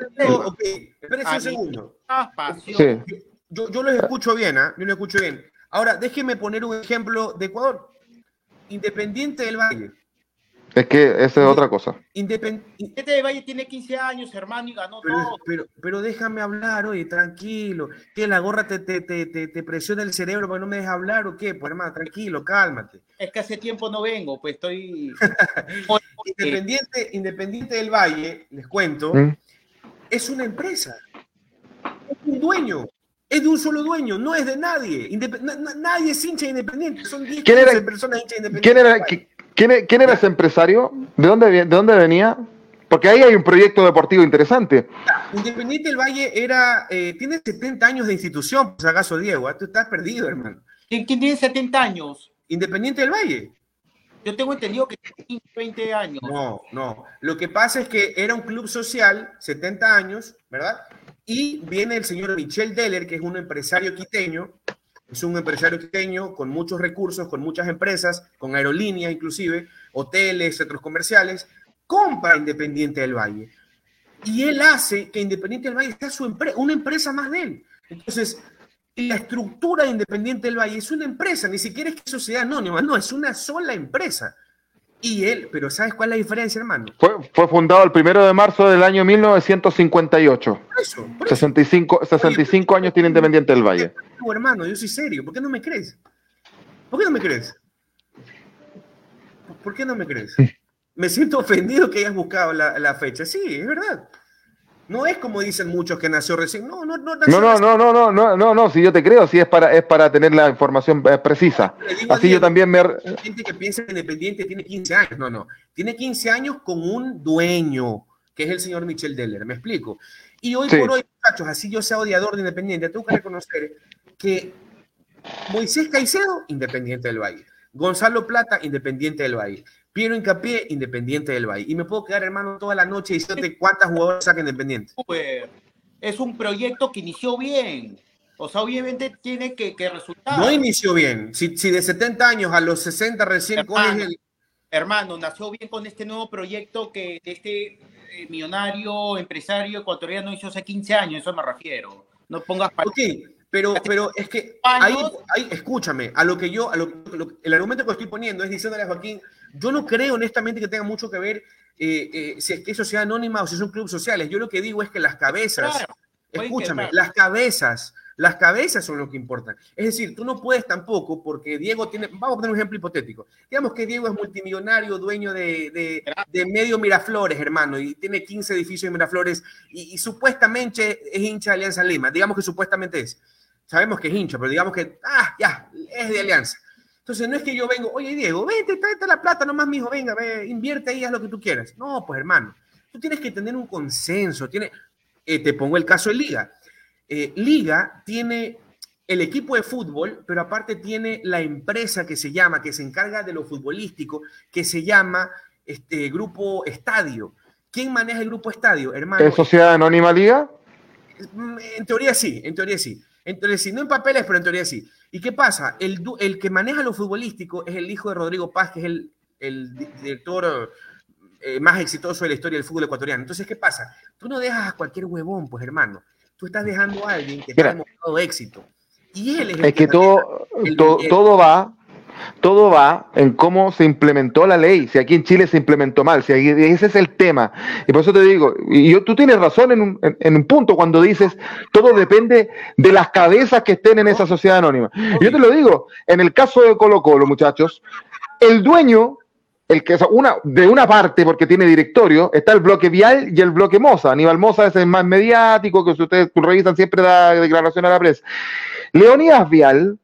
espérese un Ah, segundo. pasión. Sí. Yo, yo los escucho bien, ¿ah? Yo los escucho bien. Ahora, déjeme poner un ejemplo de Ecuador. Independiente del Valle. Es que esa es otra cosa. Independ- Este de Valle tiene 15 años, hermano, y ganó pero, todo. pero, pero déjame hablar, oye, tranquilo. ¿Que la gorra te, te, te, te, te presiona el cerebro para que no me dejes hablar o qué? Pues hermano, tranquilo, cálmate. Es que hace tiempo no vengo, pues estoy. Independiente, Independiente del Valle, les cuento, ¿Mm? es una empresa. Es un dueño. Es de un solo dueño, no es de nadie. Indep- na- na- nadie es hincha de Independiente. Son 10 ¿Quién era- 15 personas hinchas de Independiente. ¿Quién era, quién, e- quién era ese empresario? ¿De dónde, ¿De dónde venía? Porque ahí hay un proyecto deportivo interesante. Independiente del Valle era, eh, tiene 70 años de institución, por si acaso, Diego. ¿ah? Tú estás perdido, hermano. ¿Quién, quién tiene 70 años? Independiente del Valle. Yo tengo entendido que tiene 15, 20 años. No, no. Lo que pasa es que era un club social, 70 años, ¿verdad? Y viene el señor Michel Deller, que es un empresario quiteño, es un empresario quiteño con muchos recursos, con muchas empresas, con aerolíneas inclusive, hoteles, centros comerciales, compra Independiente del Valle. Y él hace que Independiente del Valle sea su empre- una empresa más de él. Entonces, la estructura de Independiente del Valle es una empresa, ni siquiera es que sociedad anónima, no, es una sola empresa. Y él, pero ¿sabes cuál es la diferencia, hermano? Fue, fue fundado el primero de marzo del año 1958. Por eso, por eso. 65, 65 años tiene Independiente del Valle. No, hermano, yo soy serio, ¿por qué no me crees? ¿Por qué no me crees? ¿Por qué no me crees? Me siento ofendido que hayas buscado la, la fecha. Sí, es verdad. No es como dicen muchos que nació recién. No, no, no. nació No, no, no, no, no, no, no, no, si yo te creo, si es para, es para tener la información eh, precisa. Así yo también me... Hay gente que piensa que Independiente tiene 15 años. No, no. Tiene 15 años con un dueño, que es el señor Michel Deller. ¿Me explico? Y hoy Sí. por hoy, muchachos, así yo sea odiador de Independiente, tengo que reconocer que Moisés Caicedo, Independiente del Valle. Gonzalo Plata, Independiente del Valle. Piero Incapié, Independiente del Valle. Y me puedo quedar, hermano, toda la noche diciéndote cuántas jugadores saca Independiente. Es un proyecto que inició bien. O sea, obviamente tiene que, que resultar. No inició bien. Si, si de 70 años a los 60 recién Hermano. coges el, Hermano, nació bien con este nuevo proyecto que este eh, millonario, empresario ecuatoriano hizo hace 15 años, eso me refiero. No pongas pa- Ok, pero, pero es que ahí, escúchame, a lo que yo, a lo, lo- el argumento que estoy poniendo es diciéndole a Joaquín, yo no creo honestamente que tenga mucho que ver eh, eh, si es que es sociedad anónima o si son clubes sociales. Yo lo que digo es que las cabezas, Claro, escúchame, las cabezas, las cabezas son lo que importan. Es decir, tú no puedes tampoco, porque Diego tiene, vamos a poner un ejemplo hipotético. Digamos que Diego es multimillonario, dueño de, de, de medio Miraflores, hermano, y tiene 15 edificios en Miraflores, y, y supuestamente es hincha de Alianza Lima. Digamos que supuestamente es. Sabemos que es hincha, pero digamos que, ah, ya, es de Alianza. Entonces no es que yo vengo, oye Diego, vente, tráete la plata nomás, mijo, venga, ve, invierte ahí, haz lo que tú quieras. No, pues hermano, tú tienes que tener un consenso. Tiene, eh, te pongo el caso de Liga. Eh, Liga tiene el equipo de fútbol, pero aparte tiene la empresa que se llama, que se encarga de lo futbolístico, que se llama este, Grupo Estadio. ¿Quién maneja el Grupo Estadio, hermano? ¿Es Sociedad Anónima Liga? Mm, En teoría sí, en teoría sí. En teoría sí, no en papeles, pero en teoría sí. ¿Y qué pasa? El, el que maneja lo futbolístico es el hijo de Rodrigo Paz, que es el, el di- director eh, más exitoso de la historia del fútbol ecuatoriano. Entonces, ¿qué pasa? Tú no dejas a cualquier huevón, pues hermano. Tú estás dejando a alguien que Mira. está demostrado éxito. Y él es el Es que todo, el to- billete. todo va, todo va en cómo se implementó la ley, si aquí en Chile se implementó mal, si ese es el tema. Y por eso te digo, y yo, tú tienes razón en un, punto cuando dices, todo depende de las cabezas que estén en esa sociedad anónima. yo te lo digo, en el caso de Colo Colo, muchachos, el dueño el que una, de una parte, porque tiene directorio, está el bloque Vial y el bloque Moza. Aníbal Moza es el más mediático, que si ustedes revisan siempre da declaración a la prensa. Leonidas Vial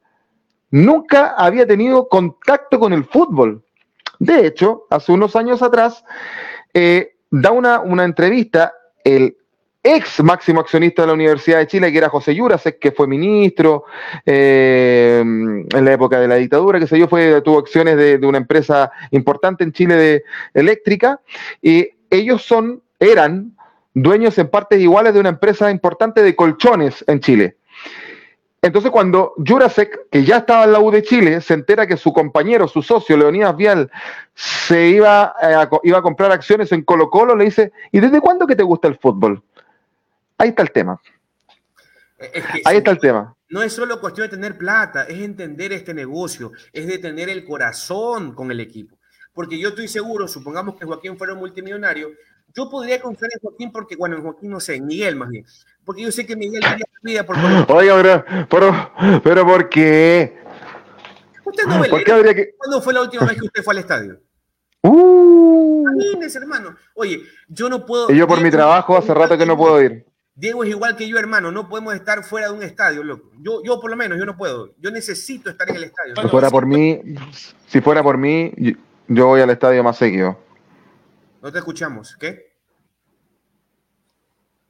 nunca había tenido contacto con el fútbol. De hecho, hace unos años atrás, eh, da una, una entrevista el ex máximo accionista de la Universidad de Chile, que era José Yurasek, que fue ministro eh, en la época de la dictadura, que sé yo, fue, tuvo acciones de, una empresa importante en Chile de eléctrica, y ellos son, eran dueños en partes iguales de una empresa importante de colchones en Chile. Entonces, cuando Jurasek, que ya estaba en la U de Chile, se entera que su compañero, su socio, Leonidas Vial, se iba a, iba a comprar acciones en Colo Colo, le dice, ¿y desde cuándo que te gusta el fútbol? Ahí está el tema. Ahí está el tema. No es solo cuestión de tener plata, es entender este negocio, es de tener el corazón con el equipo. Porque yo estoy seguro, supongamos que Joaquín fuera un multimillonario, yo podría confiar en Joaquín porque, bueno, en Joaquín no sé, en Miguel más bien. Porque yo sé que Miguel daría vida por Oiga, pero, pero, ¿por qué? Usted no ve ¿Cuándo fue la última vez que usted fue al estadio? Uh. hermano. Oye, yo no puedo. Y yo por mi trabajo hace rato que no puedo ir. Diego es igual que yo, hermano. No podemos estar fuera de un estadio, loco. Yo, yo por lo menos, yo no puedo. Yo necesito estar en el estadio. Si fuera por mí, si fuera por mí, yo voy al estadio más seguido. No te escuchamos. ¿Qué?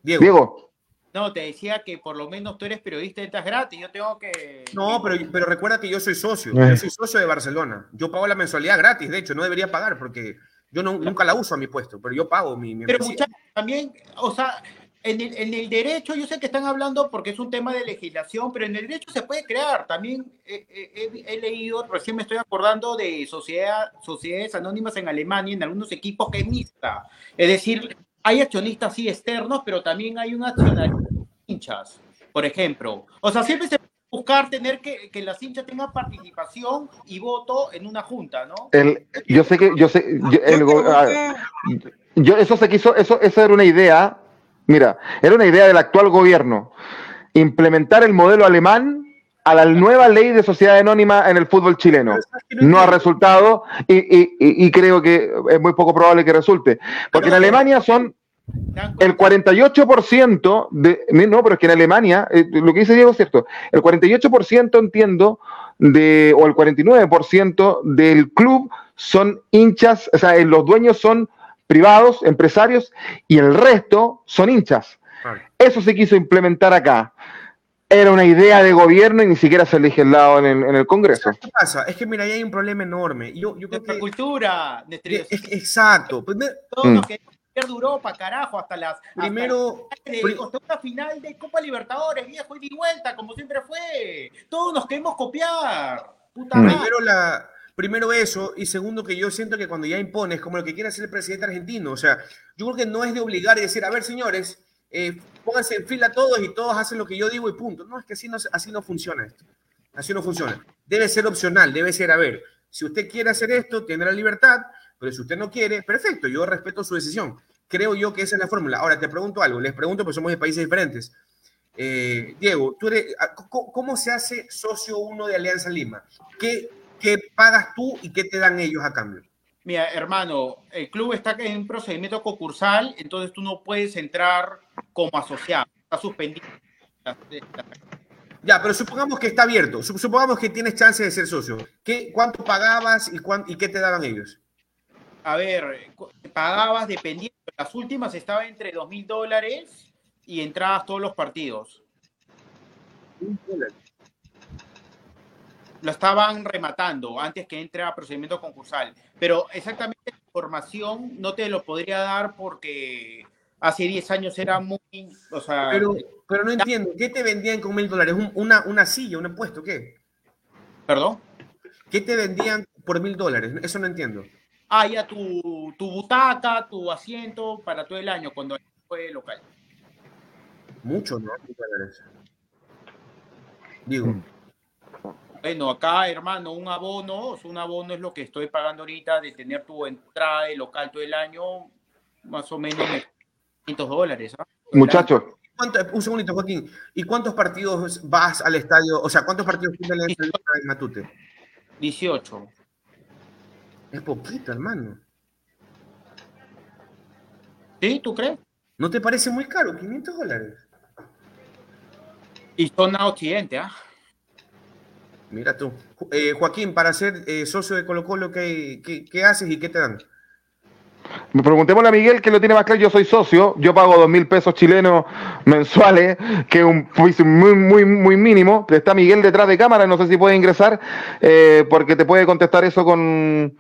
Diego. Diego. No, te decía que por lo menos tú eres periodista y estás gratis. Yo tengo que. No, pero, pero recuerda que yo soy socio. Yo soy socio de Barcelona. Yo pago la mensualidad gratis. De hecho, no debería pagar porque yo nunca la uso a mi puesto, pero yo pago mi. mi pero muchachos, también, o sea, en el, derecho, yo sé que están hablando porque es un tema de legislación, pero en el derecho se puede crear. También he, leído, recién me estoy acordando de sociedad, sociedades anónimas en Alemania, en algunos equipos que es mixta. Es decir, hay accionistas sí externos, pero también hay un accionario hinchas, por ejemplo. O sea, siempre se puede buscar tener que, que las hinchas tengan participación y voto en una junta, ¿no? El, yo sé que, yo sé, yo, eso se quiso, eso, esa era una idea Mira, era una idea del actual gobierno, implementar el modelo alemán a la nueva ley de sociedad anónima en el fútbol chileno. No ha resultado y, creo que es muy poco probable que resulte. Porque en Alemania son el 48% de... No, pero es que en Alemania, eh, lo que dice Diego es cierto, el 48% entiendo, de, o el 49% del club son hinchas, o sea, los dueños son privados, empresarios, y el resto son hinchas. Eso se quiso implementar acá. Era una idea de gobierno y ni siquiera se legislado en, en el Congreso. ¿Qué pasa? Es que, mira, ahí hay un problema enorme. Yo, yo creo que... cultura, Exacto. Pues Todos mm. que de Europa, carajo, hasta las. Primero. Hasta, una final de Copa Libertadores, viejo, y de vuelta, como siempre fue. Todos nos queremos copiar. Puta mm. Primero la Primero eso, y segundo que yo siento que cuando ya impones, como lo que quiere hacer el presidente argentino, o sea, yo creo que no es de obligar y decir, a ver, señores, eh, pónganse en fila todos y todos hacen lo que yo digo y punto. No, es que así no, así no funciona esto. Así no funciona. Debe ser opcional, debe ser, a ver, si usted quiere hacer esto, tendrá libertad, pero si usted no quiere, perfecto, yo respeto su decisión. Creo yo que esa es la fórmula. Ahora, te pregunto algo, les pregunto, porque somos de países diferentes. Eh, Diego, ¿tú eres, ¿cómo se hace socio uno de Alianza Lima? ¿Qué, ¿qué pagas tú y qué te dan ellos a cambio? Mira, hermano, el club está en un procedimiento concursal, entonces tú no puedes entrar como asociado, está suspendido. Ya, pero supongamos que está abierto, supongamos que tienes chance de ser socio. ¿Qué, ¿Cuánto pagabas y, y qué te daban ellos? A ver, pagabas dependiendo, las últimas estaba entre dos mil dólares y entrabas todos los partidos lo estaban rematando antes que entre a procedimiento concursal. Pero exactamente la información no te lo podría dar porque hace 10 años era muy... O sea, pero, pero no entiendo, ¿qué te vendían con mil dólares? ¿Una, ¿Una silla, un puesto, qué? ¿Perdón? ¿Qué te vendían por mil dólares? Eso no entiendo. Ah, ya tu, tu butaca, tu asiento para todo el año cuando fue local. Mucho, ¿no? Digo. Mm. Bueno, acá, hermano, un abono, un abono es lo que estoy pagando ahorita de tener tu entrada de local todo el año, más o menos 500 dólares. ¿ah? Muchachos. Un segundito, Joaquín. ¿Y cuántos partidos vas al estadio? O sea, ¿cuántos partidos tienes en Matute? 18. Es poquito, hermano. ¿Sí? ¿Tú crees? ¿No te parece muy caro? 500 dólares. Y zona occidente, ¿ah? Mira tú. Eh, Joaquín, para ser eh, socio de Colo Colo, ¿qué, ¿qué, haces y qué te dan? Me preguntémosle a Miguel que lo tiene más claro. Yo soy socio, yo pago dos mil pesos chilenos mensuales, que es un muy, muy, muy mínimo. Está Miguel detrás de cámara, no sé si puede ingresar, eh, porque te puede contestar eso con,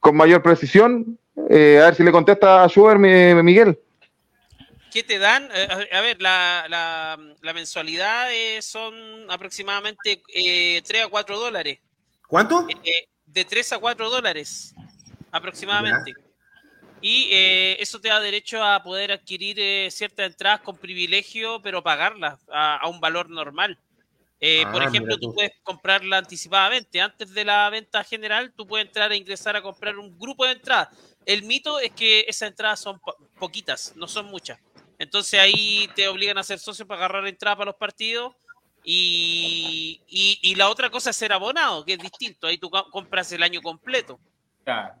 con mayor precisión. a ver si le contesta a Schubert, Miguel. ¿Qué te dan? Eh, a ver, la, la, mensualidad eh, son aproximadamente eh, 3 a 4 dólares. ¿Cuánto? Eh, de 3 a 4 dólares aproximadamente. Y eso te da derecho a poder adquirir ciertas entradas con privilegio, pero pagarlas a, un valor normal. por ah, ejemplo, tú. tú puedes comprarla anticipadamente. Antes de la venta general, tú puedes entrar e ingresar a comprar un grupo de entradas. El mito es que esas entradas son poquitas, no son muchas. Entonces ahí te obligan a ser socio para agarrar entrada para los partidos. Y, y, la otra cosa es ser abonado, que es distinto. Ahí tú compras el año completo.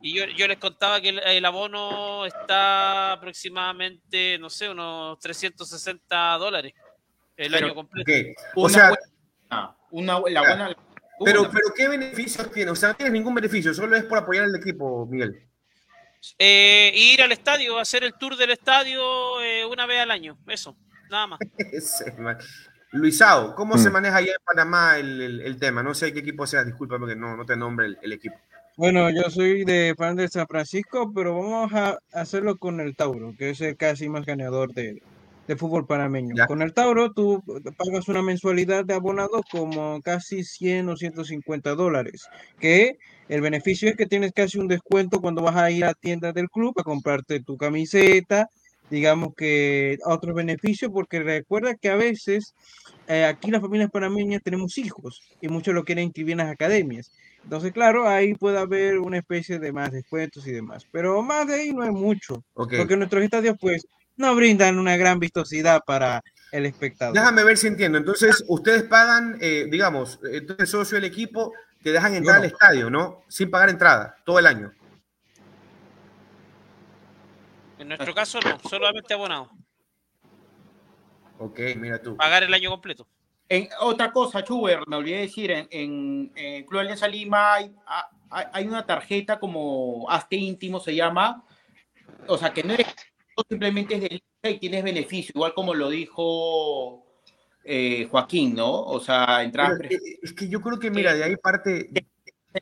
Y yo, yo, les contaba que el, abono está aproximadamente, no sé, unos 360 dólares el año completo. O sea, una, la buena, pero, pero ¿qué beneficios tiene? O sea, no tienes ningún beneficio, solo es por apoyar al equipo, Miguel. Eh, ir al estadio, hacer el tour del estadio una vez al año, eso, nada más. Luisao, ¿cómo se mm. maneja allá en Panamá el, tema? No sé qué equipo sea, discúlpame que no, no te nombre el, equipo. Bueno, yo soy de fan de San Francisco, pero vamos a hacerlo con el Tauro, que es el casi más ganador de, de fútbol panameño. Con el Tauro tú pagas una mensualidad de abonado como casi 100 o 150 dólares, que el beneficio es que tienes casi un descuento cuando vas a ir a la tienda del club a comprarte tu camiseta, digamos que otro beneficio, porque recuerda que a veces eh, aquí las familias panameñas tenemos hijos y muchos lo quieren inscribir en las academias. Entonces, claro, ahí puede haber una especie de más descuentos y demás, pero más de ahí no hay mucho, porque nuestros estadios pues no brindan una gran vistosidad para el espectador. Déjame ver si entiendo. Entonces, ustedes pagan, eh, digamos, entonces socio del equipo, te dejan entrar al estadio, ¿no? Sin pagar entrada, todo el año. En nuestro caso, no, solamente abonado. Ok, mira tú. Pagar el año completo. En, otra cosa, Chuber, me olvidé decir, en, en, Club Alianza Lima hay, hay, una tarjeta como Hazte Íntimo, se llama. O sea, que no es simplemente es de y tienes beneficio, igual como lo dijo eh, Joaquín, ¿no? O sea, entrar. Es que yo creo que, mira, de ahí parte. De,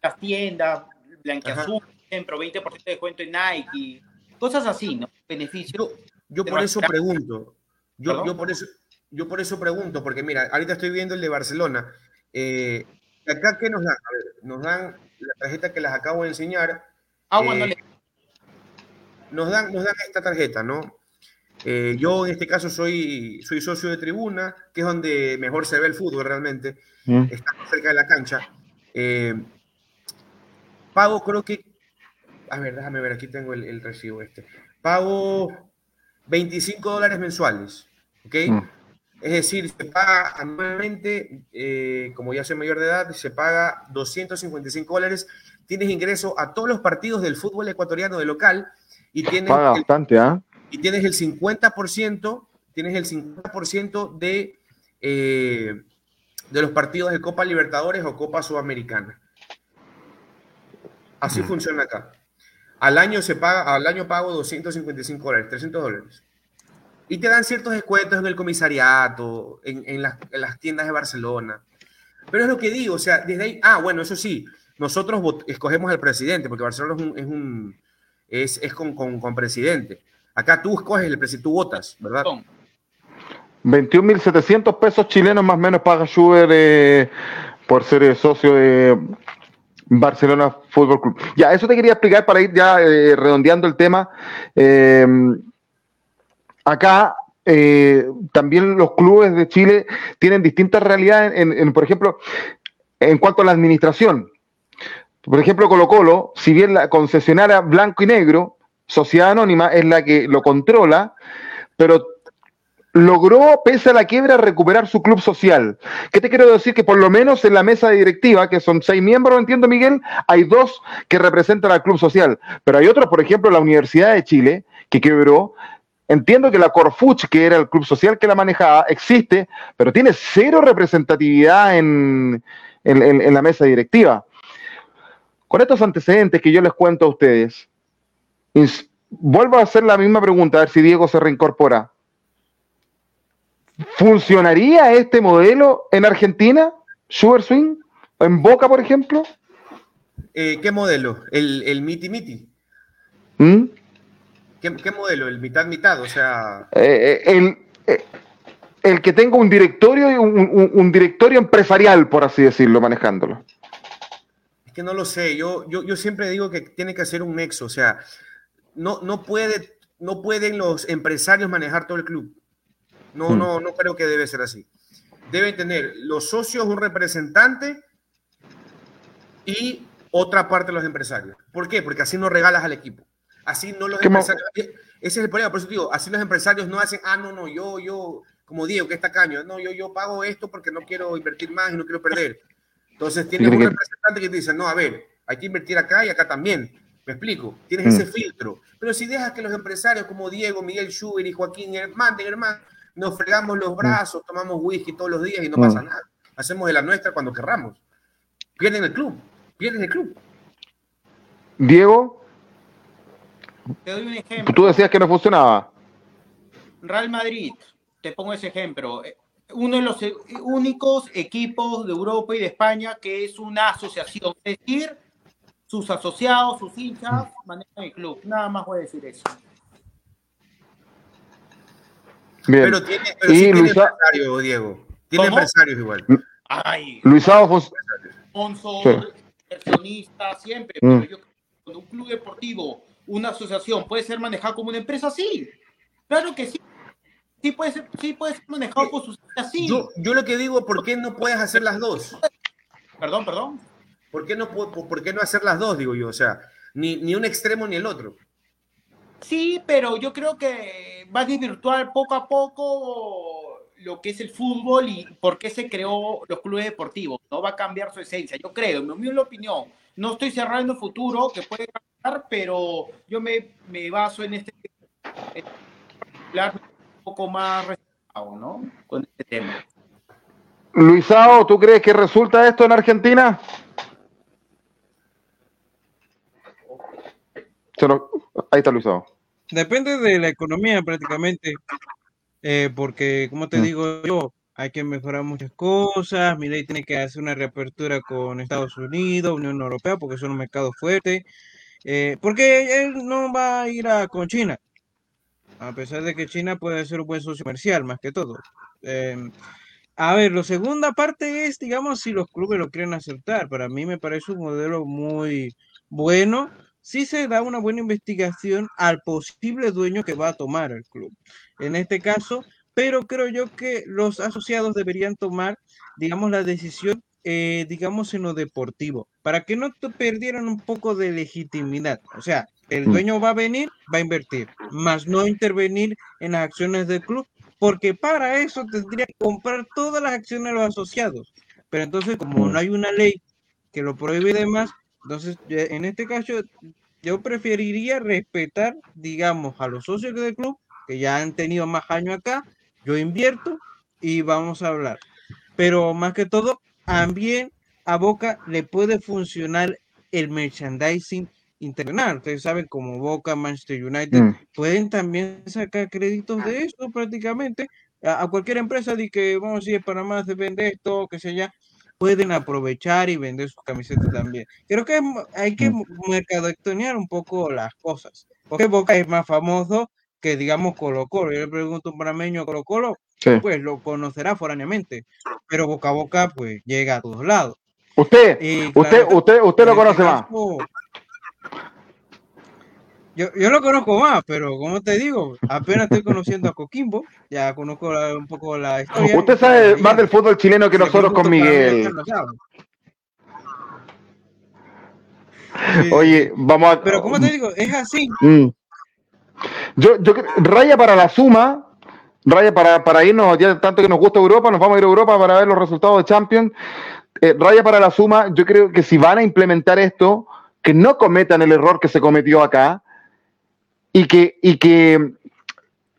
las tiendas, Blanquiazul, ejemplo, 20% de descuento en Nike, cosas así, ¿no? Beneficio. Yo, por eso pregunto. Yo, yo, por eso, yo por eso pregunto, porque mira, ahorita estoy viendo el de Barcelona. Eh, ¿Acá qué nos dan? A ver, nos dan la tarjeta que les acabo de enseñar. Ah, bueno, eh, nos dan, nos dan esta tarjeta, ¿no? Eh, yo en este caso soy, soy socio de tribuna, que es donde mejor se ve el fútbol realmente. Mm. Está cerca de la cancha. Eh, pago creo que... A ver, déjame ver, aquí tengo el, recibo este. Pago 25 dólares mensuales, ¿ok? Mm. Es decir, se paga anualmente, eh, como ya soy mayor de edad, se paga 255 dólares. Tienes ingreso a todos los partidos del fútbol ecuatoriano de local y tienes... Paga bastante, ¿ah? y tienes el 50%, tienes el 50% de, eh, de los partidos de Copa Libertadores o Copa Sudamericana. Así funciona acá. Al año se paga, al año pago 255 dólares, 300 dólares. Y te dan ciertos descuentos en el comisariato, en, las, tiendas de Barcelona. Pero es lo que digo, o sea, desde ahí, ah, bueno, eso sí, nosotros escogemos al presidente, porque Barcelona es un, es, es, con, con presidente. Acá tú escoges el precio, tú votas, ¿verdad? 21.700 pesos chilenos más o menos paga Schubert eh, por ser socio de Barcelona Fútbol Club. Ya, eso te quería explicar para ir ya eh, redondeando el tema. acá también los clubes de Chile tienen distintas realidades. En, por ejemplo, en cuanto a la administración. Por ejemplo, Colo Colo, si bien la concesionaria blanco y negro, Sociedad Anónima es la que lo controla, pero logró, pese a la quiebra, recuperar su club social. ¿Qué te quiero decir? Que por lo menos en la mesa directiva, que son seis miembros, entiendo Miguel, hay dos que representan al club social, pero hay otros, por ejemplo, la Universidad de Chile, que quebró. Entiendo que la Corfuch, que era el club social que la manejaba, existe, pero tiene cero representatividad en, en la mesa directiva. Con estos antecedentes que yo les cuento a ustedes, vuelvo a hacer la misma pregunta, a ver si Diego se reincorpora. ¿Funcionaría este modelo en Argentina? ¿Sugar Swing? ¿En Boca, por ejemplo? Eh, ¿Qué modelo? ¿El, el Miti Miti? ¿Mm? ¿Qué, modelo? ¿El mitad-mitad? O sea. Eh, eh, el, que tenga un directorio, un, un, directorio empresarial, por así decirlo, manejándolo. Es que no lo sé. Yo, yo, yo siempre digo que tiene que hacer un nexo. O sea, no, no, puede, no pueden los empresarios manejar todo el club. No, hmm. no, no creo que debe ser así. Deben tener los socios un representante y otra parte de los empresarios. ¿Por qué? Porque así no regalas al equipo. Así no los empresarios. Ese es el problema, por eso digo, así los empresarios no hacen, ah, no, no, yo, yo, como Diego, que está caño, no, yo, yo pago esto porque no quiero invertir más y no quiero perder. Entonces tienes un representante que te dice, no, a ver, hay que invertir acá y acá también. Me explico, tienes ese hmm. filtro. Pero si dejas que los empresarios como Diego, Miguel Schubert y Joaquín manden, hermano, nos fregamos los mm. brazos, tomamos whisky todos los días y no mm. pasa nada. Hacemos de la nuestra cuando querramos. Pierden el club, pierden el club. Diego, te doy un ejemplo. Tú decías que no funcionaba. Real Madrid, te pongo ese ejemplo. Uno de los únicos equipos de Europa y de España que es una asociación. Es decir, sus asociados, sus hinchas manejan el club. Nada más voy a decir eso. Pero tiene, pero sí tiene empresarios, Diego. Tiene empresarios igual. Ay. Luisado Sponsor, inversionista, siempre. Mm. Pero yo cuando un club deportivo, una asociación, puede ser manejado como una empresa, sí. Claro que sí. Sí puede ser, sí puede ser manejado por sus así. Yo, yo lo que digo, ¿por qué no puedes hacer las dos? Perdón, perdón. ¿Por qué no, por qué no hacer las dos, digo yo? O sea, ni, ni un extremo ni el otro. Sí, pero yo creo que va a desvirtuar poco a poco lo que es el fútbol y por qué se creó los clubes deportivos. No va a cambiar su esencia, yo creo, en mi opinión. No estoy cerrando el futuro, que puede cambiar, pero yo me, baso en este un poco más reservado, ¿no? Con este tema. Luisao, ¿tú crees que resulta esto en Argentina? Ahí está Luisao. Depende de la economía prácticamente, eh, porque como te mm. digo yo, hay que mejorar muchas cosas, mi ley tiene que hacer una reapertura con Estados Unidos, Unión Europea, porque son un mercado fuerte, eh, porque él no va a ir a, con China, a pesar de que China puede ser un buen socio comercial, más que todo. Em, a ver, la segunda parte es, digamos, si los clubes lo quieren aceptar. Para mí me parece un modelo muy bueno si se da una buena investigación al posible dueño que va a tomar el club. En este caso, pero creo yo que los asociados deberían tomar, digamos, la decisión, eh, digamos, en lo deportivo, para que no te perdieran un poco de legitimidad. O sea, el mm. dueño va a venir, va a invertir, más no intervenir en las acciones del club, porque para eso tendría que comprar todas las acciones de los asociados. Pero entonces, como no hay una ley que lo prohíbe y demás, entonces, en este caso, yo preferiría respetar, digamos, a los socios del club que ya han tenido más años acá. Yo invierto y vamos a hablar. Pero más que todo, también a Boca le puede funcionar el merchandising internacional. Ustedes saben, como Boca, Manchester United, mm. pueden también sacar créditos de eso prácticamente. A, cualquier empresa de que, vamos a decir, Panamá se vende esto, que sea ya, pueden aprovechar y vender sus camisetas también. Creo que hay que mm. mercadectonear un poco las cosas, porque Boca es más famoso que, digamos, Colo Colo. Yo le pregunto a un panameño Colo Colo, pues lo conocerá foráneamente, pero boca a boca, pues llega a todos lados. Usted, usted, usted, usted lo conoce más. Yo, yo lo conozco más, pero como te digo, apenas estoy conociendo a Coquimbo, ya conozco un poco la historia. Usted sabe más del fútbol chileno que nosotros con Miguel. Oye, vamos a. Pero como te digo, es así. Mm. Yo, yo, raya para la suma, raya para, para irnos, ya tanto que nos gusta Europa, nos vamos a ir a Europa para ver los resultados de Champions. Eh, raya para la suma, yo creo que si van a implementar esto, que no cometan el error que se cometió acá y que, y que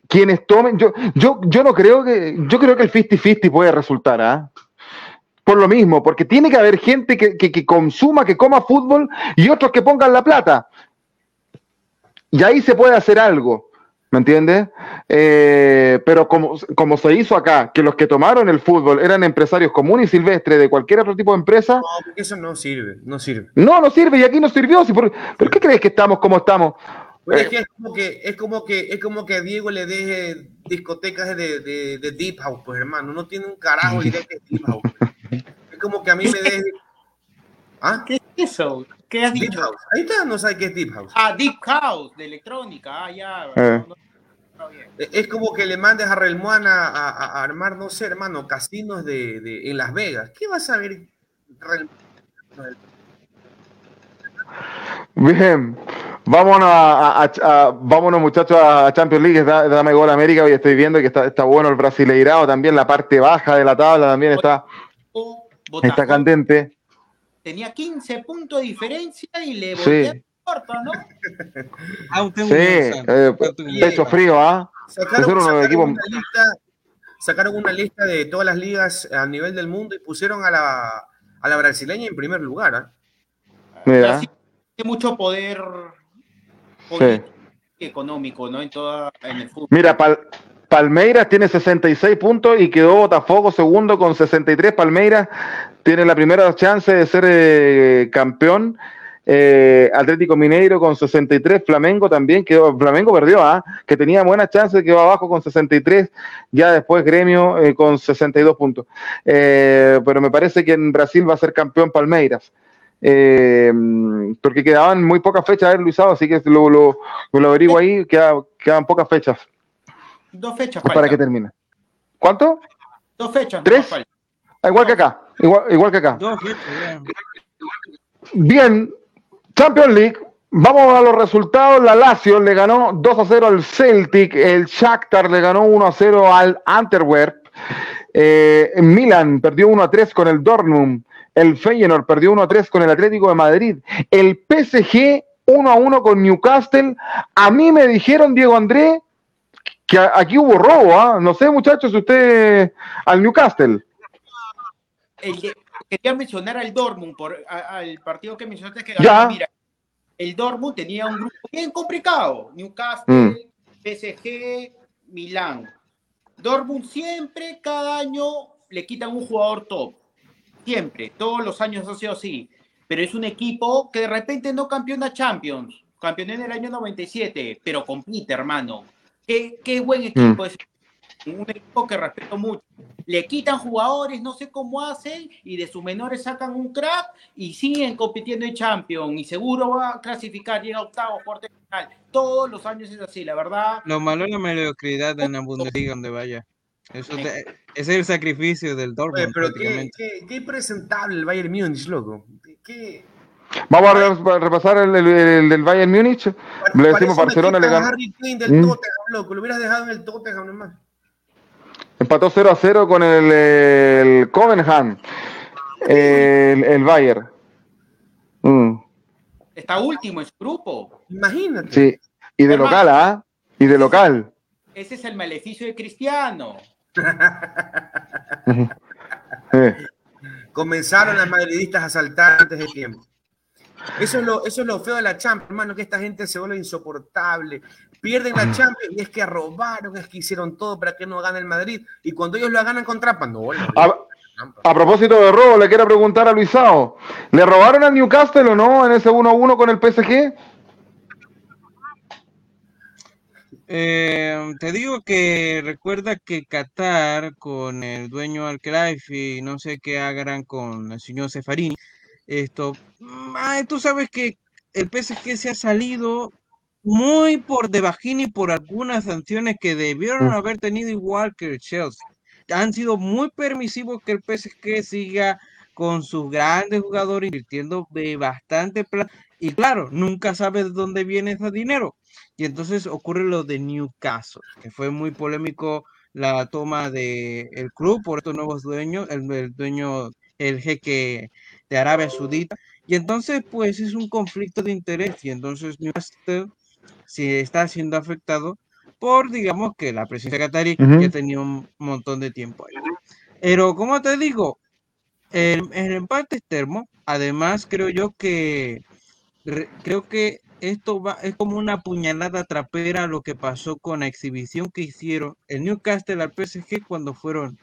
quienes tomen, yo, yo, yo no creo que, yo creo que el 50-50 puede resultar, ¿ah? Por lo mismo, porque tiene que haber gente que, que, que consuma, que coma fútbol y otros que pongan la plata. Y ahí se puede hacer algo. ¿Me entiendes? Eh, pero como, como se hizo acá, que los que tomaron el fútbol eran empresarios comunes y silvestres de cualquier otro tipo de empresa. No, porque eso no sirve, no sirve. No, no sirve y aquí no sirvió. Si por, ¿Pero qué crees que estamos como estamos? Pues es que es como que es como que es como que a Diego le deje discotecas de, de, de Deep House, pues hermano, no tiene un carajo idea que es Deep House. Es como que a mí me deje. ¿Ah? ¿Qué es eso? ¿Qué has Deep dicho? House. Ahí está, no sabe qué es Deep House. Ah, Deep House, de electrónica. Ah, ya. Eh. no, no, está bien. Es como que le mandes a Relmuán a, a- a armar, no sé, hermano, casinos de, de- en Las Vegas. ¿Qué vas a ver? Rel- Bien, vámonos, a, a- a- vámonos muchachos a Champions League, da- dame gol América, hoy estoy viendo que está, está bueno el Brasileirao, también la parte baja de la tabla también está, está candente. tenía 15 puntos de diferencia y le Sí. voltearon corto, ¿no? Aún tengo Sí, eh, pecho frío, ¿ah? Sacaron, de sacaron equipo- una lista, sacaron una lista de todas las ligas a nivel del mundo y pusieron a la, a la brasileña en primer lugar. ¿ah? Mira, mucho poder y económico, ¿no? En toda en el fútbol. mira, Pal- Palmeiras tiene 66 puntos y quedó Botafogo segundo con 63. Palmeiras tiene la primera chance de ser eh, campeón. Eh, Atlético Mineiro con 63, Flamengo también quedó, Flamengo perdió, ¿ah? que tenía buenas chances, quedó abajo con 63, ya después Gremio eh, con 62 puntos. Eh, pero me parece que en Brasil va a ser campeón Palmeiras. Eh, porque quedaban muy pocas fechas de haber Luisado, así que lo, lo, lo averiguo ahí, queda- quedan pocas fechas Dos fechas para faltan. que termine. ¿Cuánto? Dos fechas. ¿Tres? faltan. Ah, Igual que acá, igual, igual que acá. Dos fechas. Bien, Champions League. Vamos a los resultados. La Lazio le ganó 2 a 0 al Celtic. El Shakhtar le ganó 1 a 0 al Antwerp. Eh, Milan perdió 1 a 3 con el Dortmund. El Feyenoord perdió 1 a 3 con el Atlético de Madrid. El PSG 1 a 1 con Newcastle. A mí me dijeron, Diego André, que aquí hubo robo. ¿ah? No sé, muchachos, usted al Newcastle. El quería mencionar al Dortmund, por, a- al partido que mencionaste que ganó. Mira, el Dortmund tenía un grupo bien complicado. Newcastle, Mm. PSG, Milán. Dortmund siempre, cada año, le quitan un jugador top. Siempre, todos los años ha sido así. Pero es un equipo que de repente no campeona Champions. Campeoné en el año 97, pero compite, hermano. Qué, qué buen equipo es. Un equipo que respeto mucho. Le quitan jugadores, no sé cómo hacen, y de sus menores sacan un crack y siguen compitiendo en Champions. Y seguro va a clasificar, llega a octavo, cuarto final. Todos los años es así, la verdad. Lo malo es la mediocridad en la Bundesliga donde vaya. Eso te- ese es el sacrificio del Oye, Dortmund pero qué, qué, qué presentable el Bayern Múnich, loco. ¿Qué, Vamos a re- repasar el, el- el del Bayern Múnich. Le decimos Barcelona le ganó. Harry Kane del Mm. Tottenham, loco. Lo hubieras dejado en el Tottenham nomás. Empató 0 a 0 con el, el Covenham. El, el Bayern. Mm, Está último en su grupo. Imagínate. sí. Y de local, ¿ah? Y de local. Ese es el maleficio de Cristiano. Comenzaron las madridistas a saltar antes de tiempo. Eso es, lo, eso es lo feo de la Champions, hermano, que esta gente se vuelve insoportable. Pierden la Champions y es que robaron, es que hicieron todo para que no gane el Madrid. Y cuando ellos la ganan con trampa, no. la- A, a propósito de robo, le quiero preguntar a Luisao. ¿Le robaron al Newcastle o no en ese 1-1 con el PSG? Eh, te digo que recuerda que Qatar con el dueño Al y no sé qué hagan con el señor Cefarini, esto, ay, tú sabes que el PSG se ha salido muy por debajín y por algunas sanciones que debieron Mm. haber tenido igual que el Chelsea. Han sido muy permisivos que el PSG siga con sus grandes jugadores invirtiendo bastante plata Y claro, nunca sabes de dónde viene ese dinero. Y entonces ocurre lo de Newcastle, que fue muy polémico la toma del el club por estos nuevos dueños, el, el dueño, el jeque de Arabia Saudita. Y entonces, pues es un conflicto de interés. Y entonces Newcastle se está siendo afectado por, digamos, que la presidencia catarí Ujú. ya tenía un montón de tiempo ahí. Pero, como te digo, el, el empate es termo. Además, creo yo que re- creo que esto va, es como una puñalada trapera lo que pasó con la exhibición que hicieron el Newcastle al PSG cuando fueron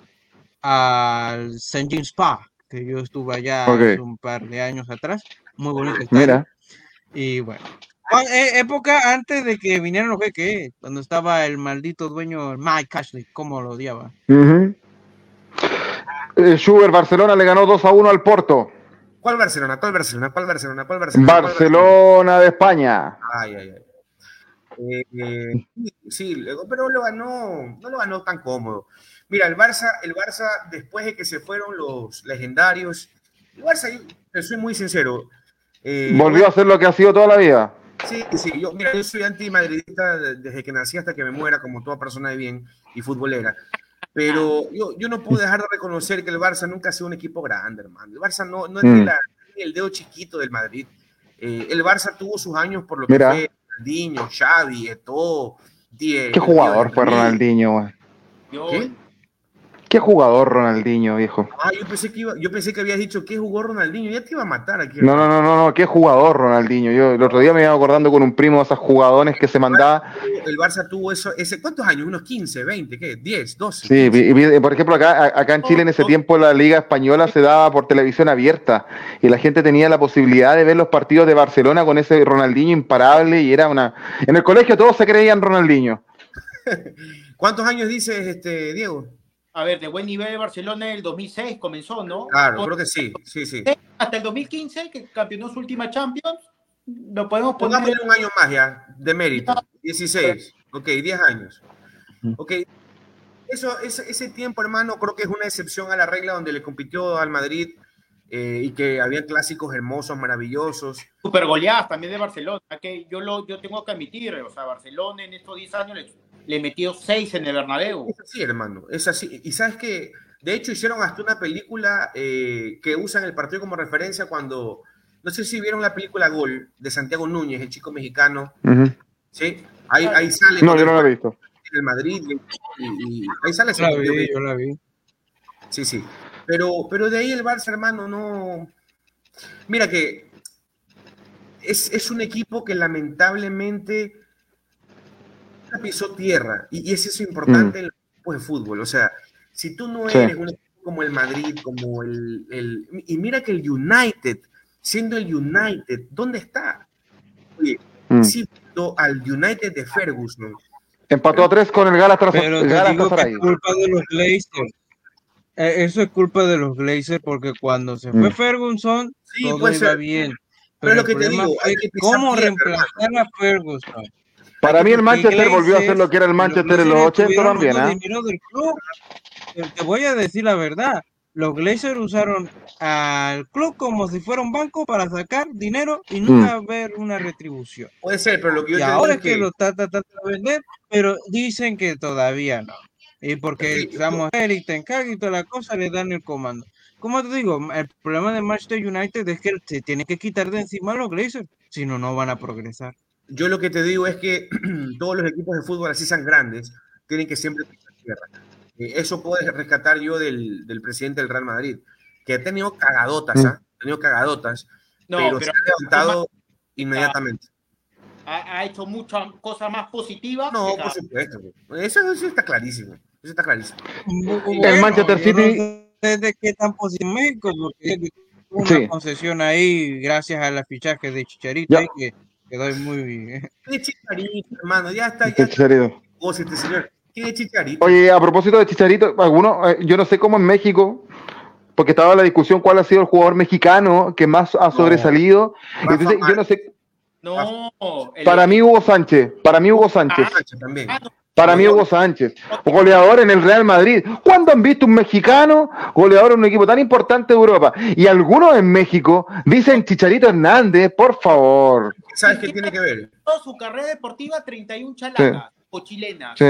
al St. James Park, que yo estuve allá Ok. hace un par de años atrás. Muy bonito estadio. Mira, Y bueno, eh, época antes de que vinieran los jeques, cuando estaba el maldito dueño Mike Ashley, como lo odiaba. ujú. Eh, Schubert, Barcelona le ganó 2 a 1 al Porto. ¿Cuál Barcelona? ¿Cuál Barcelona? ¿Cuál Barcelona? ¿Cuál Barcelona? ¿Cuál Barcelona de España. Ay, ay, ay. Eh, eh, sí, pero lo ganó, no lo ganó tan cómodo. Mira, el Barça, el Barça, después de que se fueron los legendarios, el Barça, yo te soy muy sincero. eh, Volvió a hacer lo que ha sido toda la vida. Sí, sí, yo, mira, yo soy antimadridista de- desde que nací hasta que me muera, como toda persona de bien y futbolera. Pero yo, yo no puedo dejar de reconocer que el Barça nunca ha sido un equipo grande, hermano. El Barça no, no es Mm. la- el dedo chiquito del Madrid. Eh, el Barça tuvo sus años por lo Mira. que fue Ronaldinho, Xavi, Eto'o, Die- Qué jugador fue. Ronaldinho. Yo, ¿Qué? Qué jugador Ronaldinho, viejo. Ah, yo pensé que iba, yo pensé que habías dicho que jugó Ronaldinho, ya te iba a matar aquí. No, no, no, no, no, qué jugador Ronaldinho. Yo el otro día me iba acordando con un primo de esos jugadores que se mandaba. El Barça tuvo eso, ese, ¿cuántos años? ¿Unos 15, 20, qué? 10, 12. Sí, y- y- por ejemplo, acá, acá en Chile en ese tiempo la Liga Española se daba por televisión abierta y la gente tenía la posibilidad de ver los partidos de Barcelona con ese Ronaldinho imparable y era una... En el colegio todos se creían Ronaldinho. ¿Cuántos años dices, este, Diego? A ver, de buen nivel de Barcelona en el 2006 comenzó, ¿no? Claro, creo que sí, sí, sí. Hasta el 2015, que campeonó su última Champions, lo podemos poner... Pongámosle un año más ya, de mérito. 16. Ok, 10 años. Ok. Eso, ese, ese tiempo, hermano, creo que es una excepción a la regla donde le compitió al Madrid eh, y que había clásicos hermosos, maravillosos. super goleadas también de Barcelona, que yo lo yo tengo que admitir, o sea, Barcelona en estos 10 años le, le metió 6 en el Bernabéu. Es así, hermano, es así. Y sabes que, de hecho, hicieron hasta una película eh, que usan el partido como referencia cuando, no sé si vieron la película Gol de Santiago Núñez, el chico mexicano. ¿sí? Ahí, ahí sale No, yo no el, lo he visto. el Madrid y, y- y ahí sale La vi, yo la vi. Sí, sí. Pero, pero de ahí el Barça, hermano, no. Mira que es, es un equipo que lamentablemente pisó tierra. Y, y es eso importante en los equipos de fútbol. O sea, si tú no Sí. eres un equipo como el Madrid, como el, el- Y mira que el United, siendo el United, ¿dónde está? Oye, Mm. sí, al United de Ferguson. Empató a tres con el Galatasaray. Pero digo que es culpa de los Glazers. Eh, eso es culpa de los Glazers porque cuando se fue Mm. Ferguson, Sí, todo iba ser. bien. Pero Pero, es lo que te digo, hay que cómo tierra, reemplazar a Ferguson. Para mí el Manchester volvió a ser Glazers- lo que era el Manchester en los Glazers 80 estuvieron también, ¿ah? dinero del club. Eh, Te voy a decir la verdad. Los Glazers usaron al club como si fuera un banco para sacar dinero y nunca ver una retribución. Puede ser, pero lo que yo Y te ahora es es que lo está tratando de vender, pero dicen que todavía no. Y porque estamos Eric Hag y toda la cosa le dan el comando. Como te digo, el problema de Manchester United es que se tiene que quitar de encima a los Glazers, si no, no van a progresar. Yo lo que te digo es que todos los equipos de fútbol, así sean grandes, tienen que siempre pisar tierra. Eh, Eso puedo rescatar yo del, del presidente del Real Madrid, que ha tenido cagadotas. ¿ah? ha tenido cagadotas, No, pero, pero se ha levantado inmediatamente. ha, ha hecho muchas cosas más positivas. No, por supuesto. Eso, eso está clarísimo. Eso está clarísimo. El Manchester City- No sé de qué tan positivo porque una Sí. concesión ahí gracias a la fichaje de Chicharito Ya. que quedó muy ¿Qué chicharito, hermano? Ya está, ya está. Chicharito. negocio este señor. ¿Qué chicharito? Oye, a propósito de Chicharito, alguno, eh, yo no sé cómo en México, porque estaba la discusión cuál ha sido el jugador mexicano que más ha sobresalido. Entonces, yo no sé, No, el- para mí Hugo Sánchez, para mí Hugo Sánchez. Sánchez también. Ah, Para mí, Hugo Sánchez, goleador en el Real Madrid. ¿Cuándo han visto un mexicano goleador en un equipo tan importante de Europa? Y algunos en México dicen Chicharito Hernández, por favor. ¿Sabes qué tiene que ver? Toda su carrera deportiva, 31 chalanas o chilenas. Sí,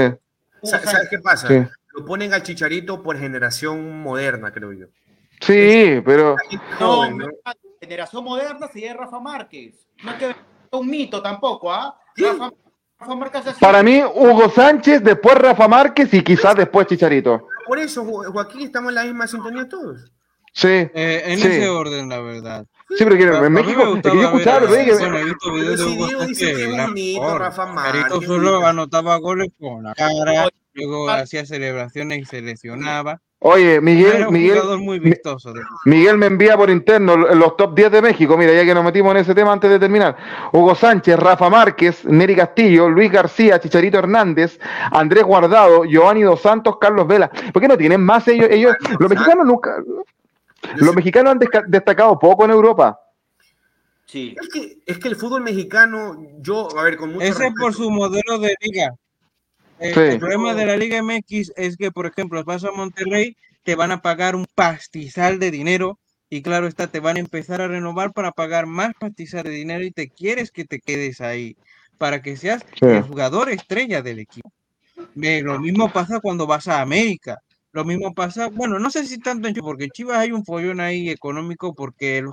¿Sabes qué pasa? Sí. Lo ponen al chicharito por generación moderna, creo yo. sí, pero gente No, joven, ¿no? generación moderna sería Rafa Márquez. No es que es un mito tampoco, ¿ah? ¿Sí? Rafa, Rafa Márquez para mí, Hugo Sánchez, después Rafa Márquez y quizás después Chicharito. Por eso, Jo- Joaquín, estamos en la misma sintonía todos. Sí, Eh, en Sí. ese orden, la verdad. sí, pero que A- a en México, me es que yo escuchaba, dije, bueno, he visto videos de Hugo dice que era bonito. Rafa Márquez, solo anotaba goles con la cara, Oye, luego hacía celebraciones y se lesionaba. oye, Era Miguel, un Miguel, muy vistoso. de- Miguel me envía por interno los top 10 de México. Mira, ya que nos metimos en ese tema antes de terminar. Hugo Sánchez, Rafa Márquez, Neri Castillo, Luis García, Chicharito Hernández, Andrés Guardado, Giovanni Dos Santos, Carlos Vela. ¿Por qué no tienen más ellos? ellos los mexicanos nunca. Los mexicanos han destacado poco en Europa. Sí. Es que, es que el fútbol mexicano, yo, a ver, con mucho Ese es por su modelo de liga. El, Sí. el problema de la Liga MX es que, por ejemplo, vas a Monterrey, te van a pagar un pastizal de dinero y claro está, te van a empezar a renovar para pagar más pastizal de dinero y te quieres que te quedes ahí para que seas Sí. el jugador estrella del equipo. Lo mismo pasa cuando vas a América. Lo mismo pasa, bueno, no sé si tanto en Chivas, porque en Chivas hay un follón ahí económico porque el,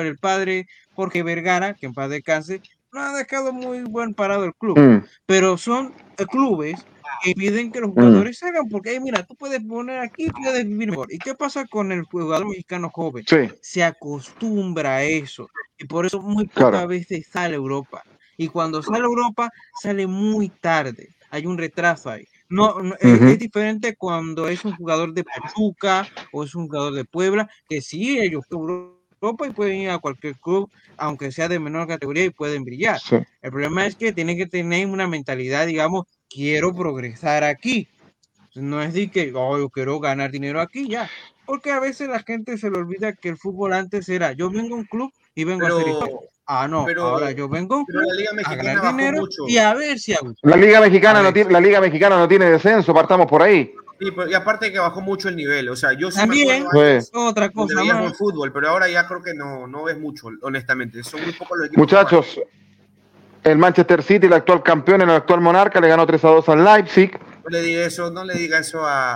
el padre Jorge Vergara, que en paz descanse, no ha dejado muy buen parado el club Mm, pero son eh, clubes que piden que los Mm. jugadores salgan, porque "Ay, mira, tú puedes poner aquí, puedes vivir mejor. ¿Y qué pasa con el jugador mexicano joven? sí, Se acostumbra a eso, y por eso muy Claro. pocas veces sale a Europa. Y cuando sale a Europa, sale muy tarde. Hay un retraso ahí. No, no, es- diferente cuando es un jugador de Pachuca o es un jugador de Puebla, que sí, ellos Europa y pueden ir a cualquier club, aunque sea de menor categoría, y pueden brillar. sí. El problema es que tiene que tener una mentalidad, digamos, quiero progresar aquí. No es de que, oh, yo quiero ganar dinero aquí ya. Porque a veces la gente se le olvida que el fútbol antes era, yo vengo a un club y vengo a hacer historia. Ah, no, pero- ahora yo vengo pero la Liga a Mexicana dinero mucho. y a ver si hago. La Liga Mexicana A no tiene, la Liga Mexicana no tiene descenso, partamos por ahí. Sí, pero- y aparte que bajó mucho el nivel. O sea, yo sí me También, acuerdo antes otra cosa más. fútbol, pero ahora ya creo que no, no ves mucho, honestamente. Son muy pocos los equipos. Muchachos, el Manchester City, el actual campeón, el actual monarca, le ganó 3 a 2 al Leipzig. No le diga eso, no le diga eso a,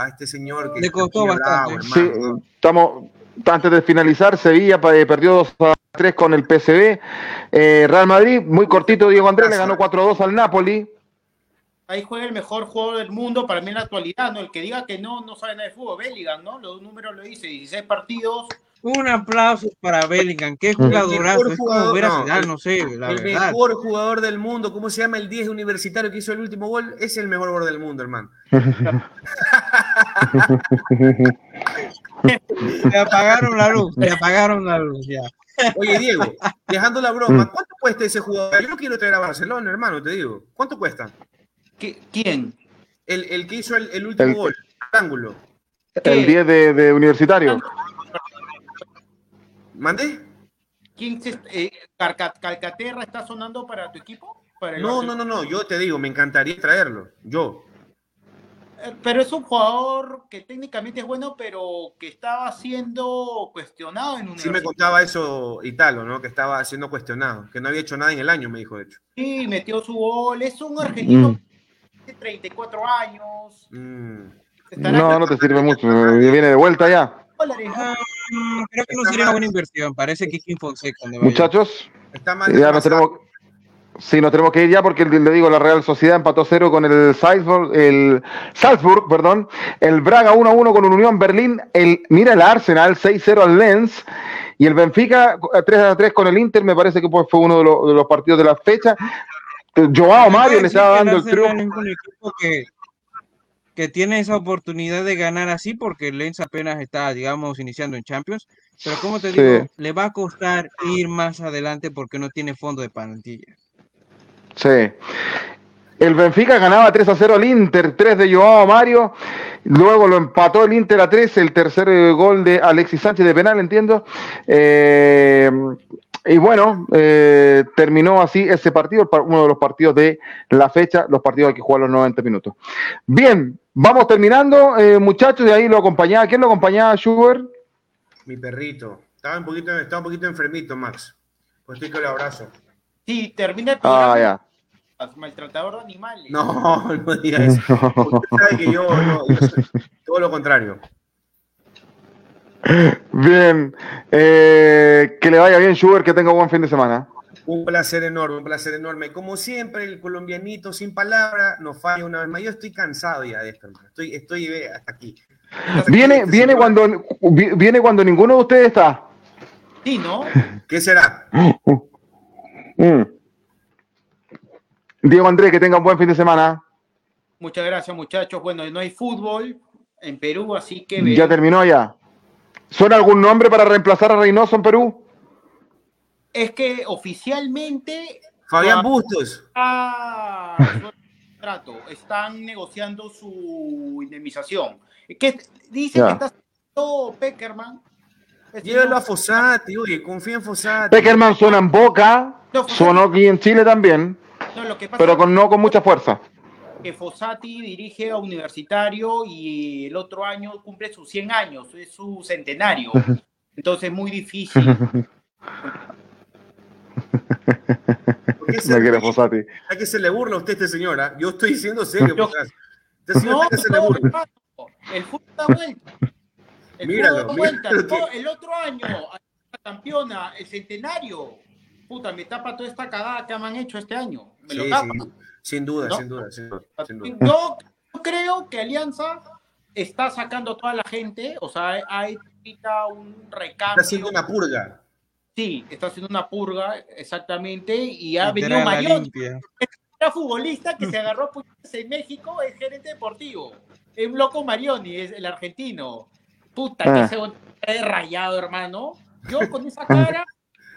a- a este señor que Le costó bravo, bastante. Sí, hermano, ¿no? estamos antes de finalizar, Sevilla eh, perdió 2 a 3 con el PSV. Eh, Real Madrid, muy cortito, Diego Andrés le ganó 4 a 2 al Napoli. Ahí juega el mejor jugador del mundo para mí en la actualidad, ¿no? El que diga que no, no sabe nada de fútbol, Bellingham, ¿no? Los números lo dice, 16 partidos. Un aplauso para Bellingham, qué mejor jugadorazo. Es como jugador, ver a no, Zidane, el- no sé, la el verdad. mejor jugador del mundo, ¿cómo se llama el 10 universitario que hizo el último gol? Es el mejor jugador del mundo, hermano. Le apagaron la luz, le apagaron la luz ya. Oye, Diego, dejando la broma, ¿cuánto cuesta ese jugador? Yo lo quiero traer a Barcelona, hermano, te digo. ¿Cuánto cuesta? ¿Qué- ¿Quién? El, el que hizo el, el último El- gol, el ángulo. El 10 de, de Universitario. ¿Mandé? ¿Quién se, eh, Calcaterra está sonando para tu equipo? Para No, no, no, no, yo te digo, me encantaría traerlo. Yo. Pero es un jugador que técnicamente es bueno, pero que estaba siendo cuestionado en un Sí me contaba eso Italo, ¿no? Que estaba siendo cuestionado, que no había hecho nada en el año, me dijo, de hecho. Sí, metió su gol. Es un argentino Mm. de 34 años. Mm. No, no te sirve mucho. Viene de vuelta ya. Ah, creo que no sería una buena inversión. Parece que Kim Fonseca. Muchachos, Está más ya nos tenemos. Sí, nos tenemos que ir ya porque le digo, la Real Sociedad empató cero con el Salzburg, el Salzburg, perdón, el Braga 1-1 con un Unión Berlín, el mira el Arsenal 6-0 al Lens y el Benfica 3-3 con el Inter, me parece que fue uno de los, de los partidos de la fecha. Joao Mario le estaba dando el triunfo. que, que tiene esa oportunidad de ganar así porque el Lens apenas está, digamos, iniciando en Champions. Pero como te Sí. digo, le va a costar ir más adelante porque no tiene fondo de plantilla. Sí. El Benfica ganaba 3 a 0 al Inter, 3 de Joao Mario, luego lo empató el Inter a 3, el tercer eh, gol de Alexis Sánchez de penal, entiendo. Eh, Y bueno, eh, terminó así ese partido, uno de los partidos de la fecha, los partidos que jugar los 90 minutos. Bien, vamos terminando, muchachos, y ahí lo acompañaba. ¿Quién lo acompañaba, Sugar? Mi perrito. Estaba un poquito, estaba un poquito enfermito, Max. Pues el abrazo. Sí, termina el Ah, programa. ya. Maltratador de animales. No, no digas eso. Usted sabe que yo, no, yo soy todo lo contrario. Bien, eh, que le vaya bien, Sugar, que tenga buen fin de semana. Un placer enorme, un placer enorme. Como siempre, el colombianito sin palabra nos falla una vez más. Yo estoy cansado ya de esto, hermano. Estoy, estoy eh, hasta aquí. Viene, Este viene cuando vi- viene cuando ninguno de ustedes está. Sí, ¿no? ¿Qué será? Mm. Diego Andrés, que tenga un buen fin de semana. Muchas gracias, muchachos. Bueno, no hay fútbol en Perú, así que Ya terminó ya. ¿Suena algún nombre para reemplazar a Reynoso en Perú? es que oficialmente Fabián. Bustos. Ah, trato, están negociando su indemnización. Que dice que está haciendo Peckerman. Es Llévalo no- a Fossati, oye, confía en Fossati. Peckerman suena en Boca, No, sonó aquí en Chile también, no, lo que pasa pero con, no con mucha fuerza. que Fossati dirige a Universitario y el otro año cumple sus 100 años, es su centenario. Entonces es muy difícil. ¿Por qué se? Fossati. ¿A qué se le burla a usted, este señor? ah? Yo estoy diciendo serio. Este No, ¿a qué se le no, burla? el fútbol da vuelta. El Míralo, da vuelta. El otro año, la campeona, el centenario. Puta, me tapa toda esta cagada que me han hecho este año. Me lo Sí, tapa. sí, sin duda, ¿No? sin duda, sin duda, sin duda. Yo creo que Alianza está sacando a toda la gente, o sea, hay un recambio. Está haciendo una purga. Sí, está haciendo una purga, exactamente, y ha Literal, venido limpia. era futbolista que se agarró en México, es gerente deportivo. Es un loco Marioni, es el argentino. Puta, Ah. que se he rayado, hermano. Yo con esa cara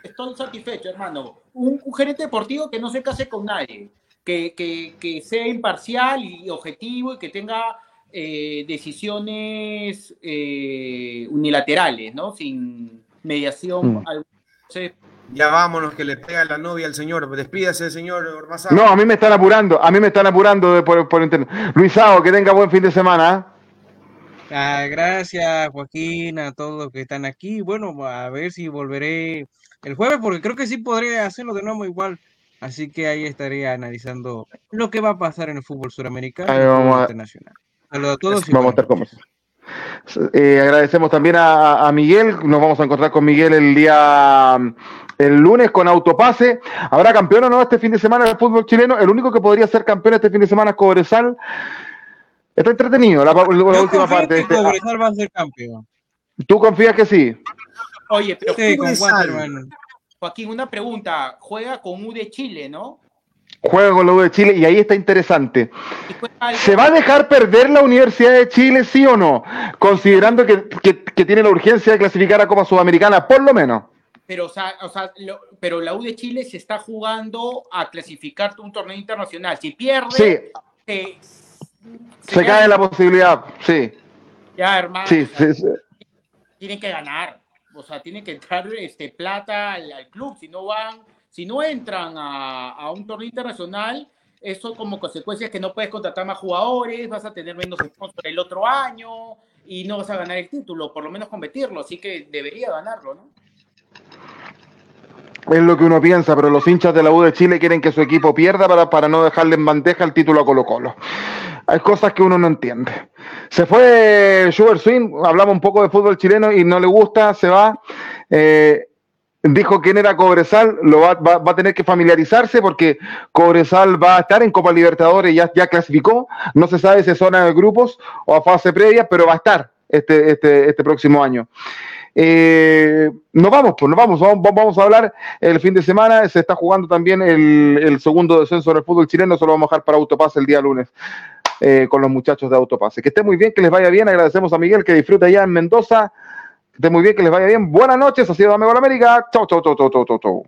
estoy satisfecho, hermano. Un, un gerente deportivo que no se case con nadie, que, que- que sea imparcial y objetivo y que tenga eh, decisiones eh, unilaterales, ¿no? Sin mediación Mm. alguna. Entonces, Ya vámonos, que le pega la novia al señor. Despídase, señor Ormazábal. No, a mí me están apurando, a mí me están apurando de- por, por internet. Luisao, que tenga buen fin de semana. ¿eh? Ah, gracias, Joaquín, a todos los que están aquí. Bueno, a ver si volveré el jueves, porque creo que sí podré hacerlo de nuevo igual. Así que ahí estaré analizando lo que va a pasar en el fútbol suramericano y vamos internacional. Saludos a todos y Vamos a estar buenas con Eh, agradecemos también a, a Miguel. Nos vamos a encontrar con Miguel el día el lunes con Autopase. ¿Habrá campeón o no este fin de semana del fútbol chileno? El único que podría ser campeón este fin de semana es Cobresal. Está entretenido la, última parte. que Este- Cobresal va a ser campeón. ¿Tú confías que sí? oye, pero Sí, con. Waterman. Joaquín, una pregunta. Juega con U de Chile, ¿no? Juega con la U de Chile y ahí está interesante. ¿Se va a dejar perder la Universidad de Chile, sí o no? Considerando que, que- que tiene la urgencia de clasificar a Copa Sudamericana, por lo menos. Pero, o sea, o sea, lo- pero la U de Chile se está jugando a clasificar un torneo internacional. Si pierde, Sí, se, se cae la posibilidad, sí. Ya, hermano. Sí, sí, sí. Tienen que ganar. O sea, tiene que entrar este, plata al, al club. Si no van, si no entran a, a un torneo internacional, eso como consecuencia es que no puedes contratar más jugadores, vas a tener menos sponsors el otro año y no vas a ganar el título, por lo menos competirlo. Así que debería ganarlo, ¿no? Es lo que uno piensa, pero los hinchas de la U de Chile quieren que su equipo pierda para, para no dejarle en bandeja el título a Colo Colo. Hay cosas que uno no entiende. Se fue Sugar Swing, hablamos un poco de fútbol chileno y no le gusta, se va. Eh, dijo quién era Cobresal, lo va, a tener que familiarizarse porque Cobresal va a estar en Copa Libertadores, ya, clasificó, no se sabe si es zona de grupos o a fase previa, pero va a estar este, este, este próximo año. Eh, nos vamos, pues nos vamos, vamos, a hablar el fin de semana, se está jugando también el, el segundo descenso del fútbol chileno, eso lo vamos a dejar para Autopase el día lunes eh, con los muchachos de Autopase. Que esté muy bien, que les vaya bien, agradecemos a Miguel que disfrute allá en Mendoza, que esté muy bien, que les vaya bien, buenas noches, ha sido de la América, chau, chau, chau, chau, chau, chau.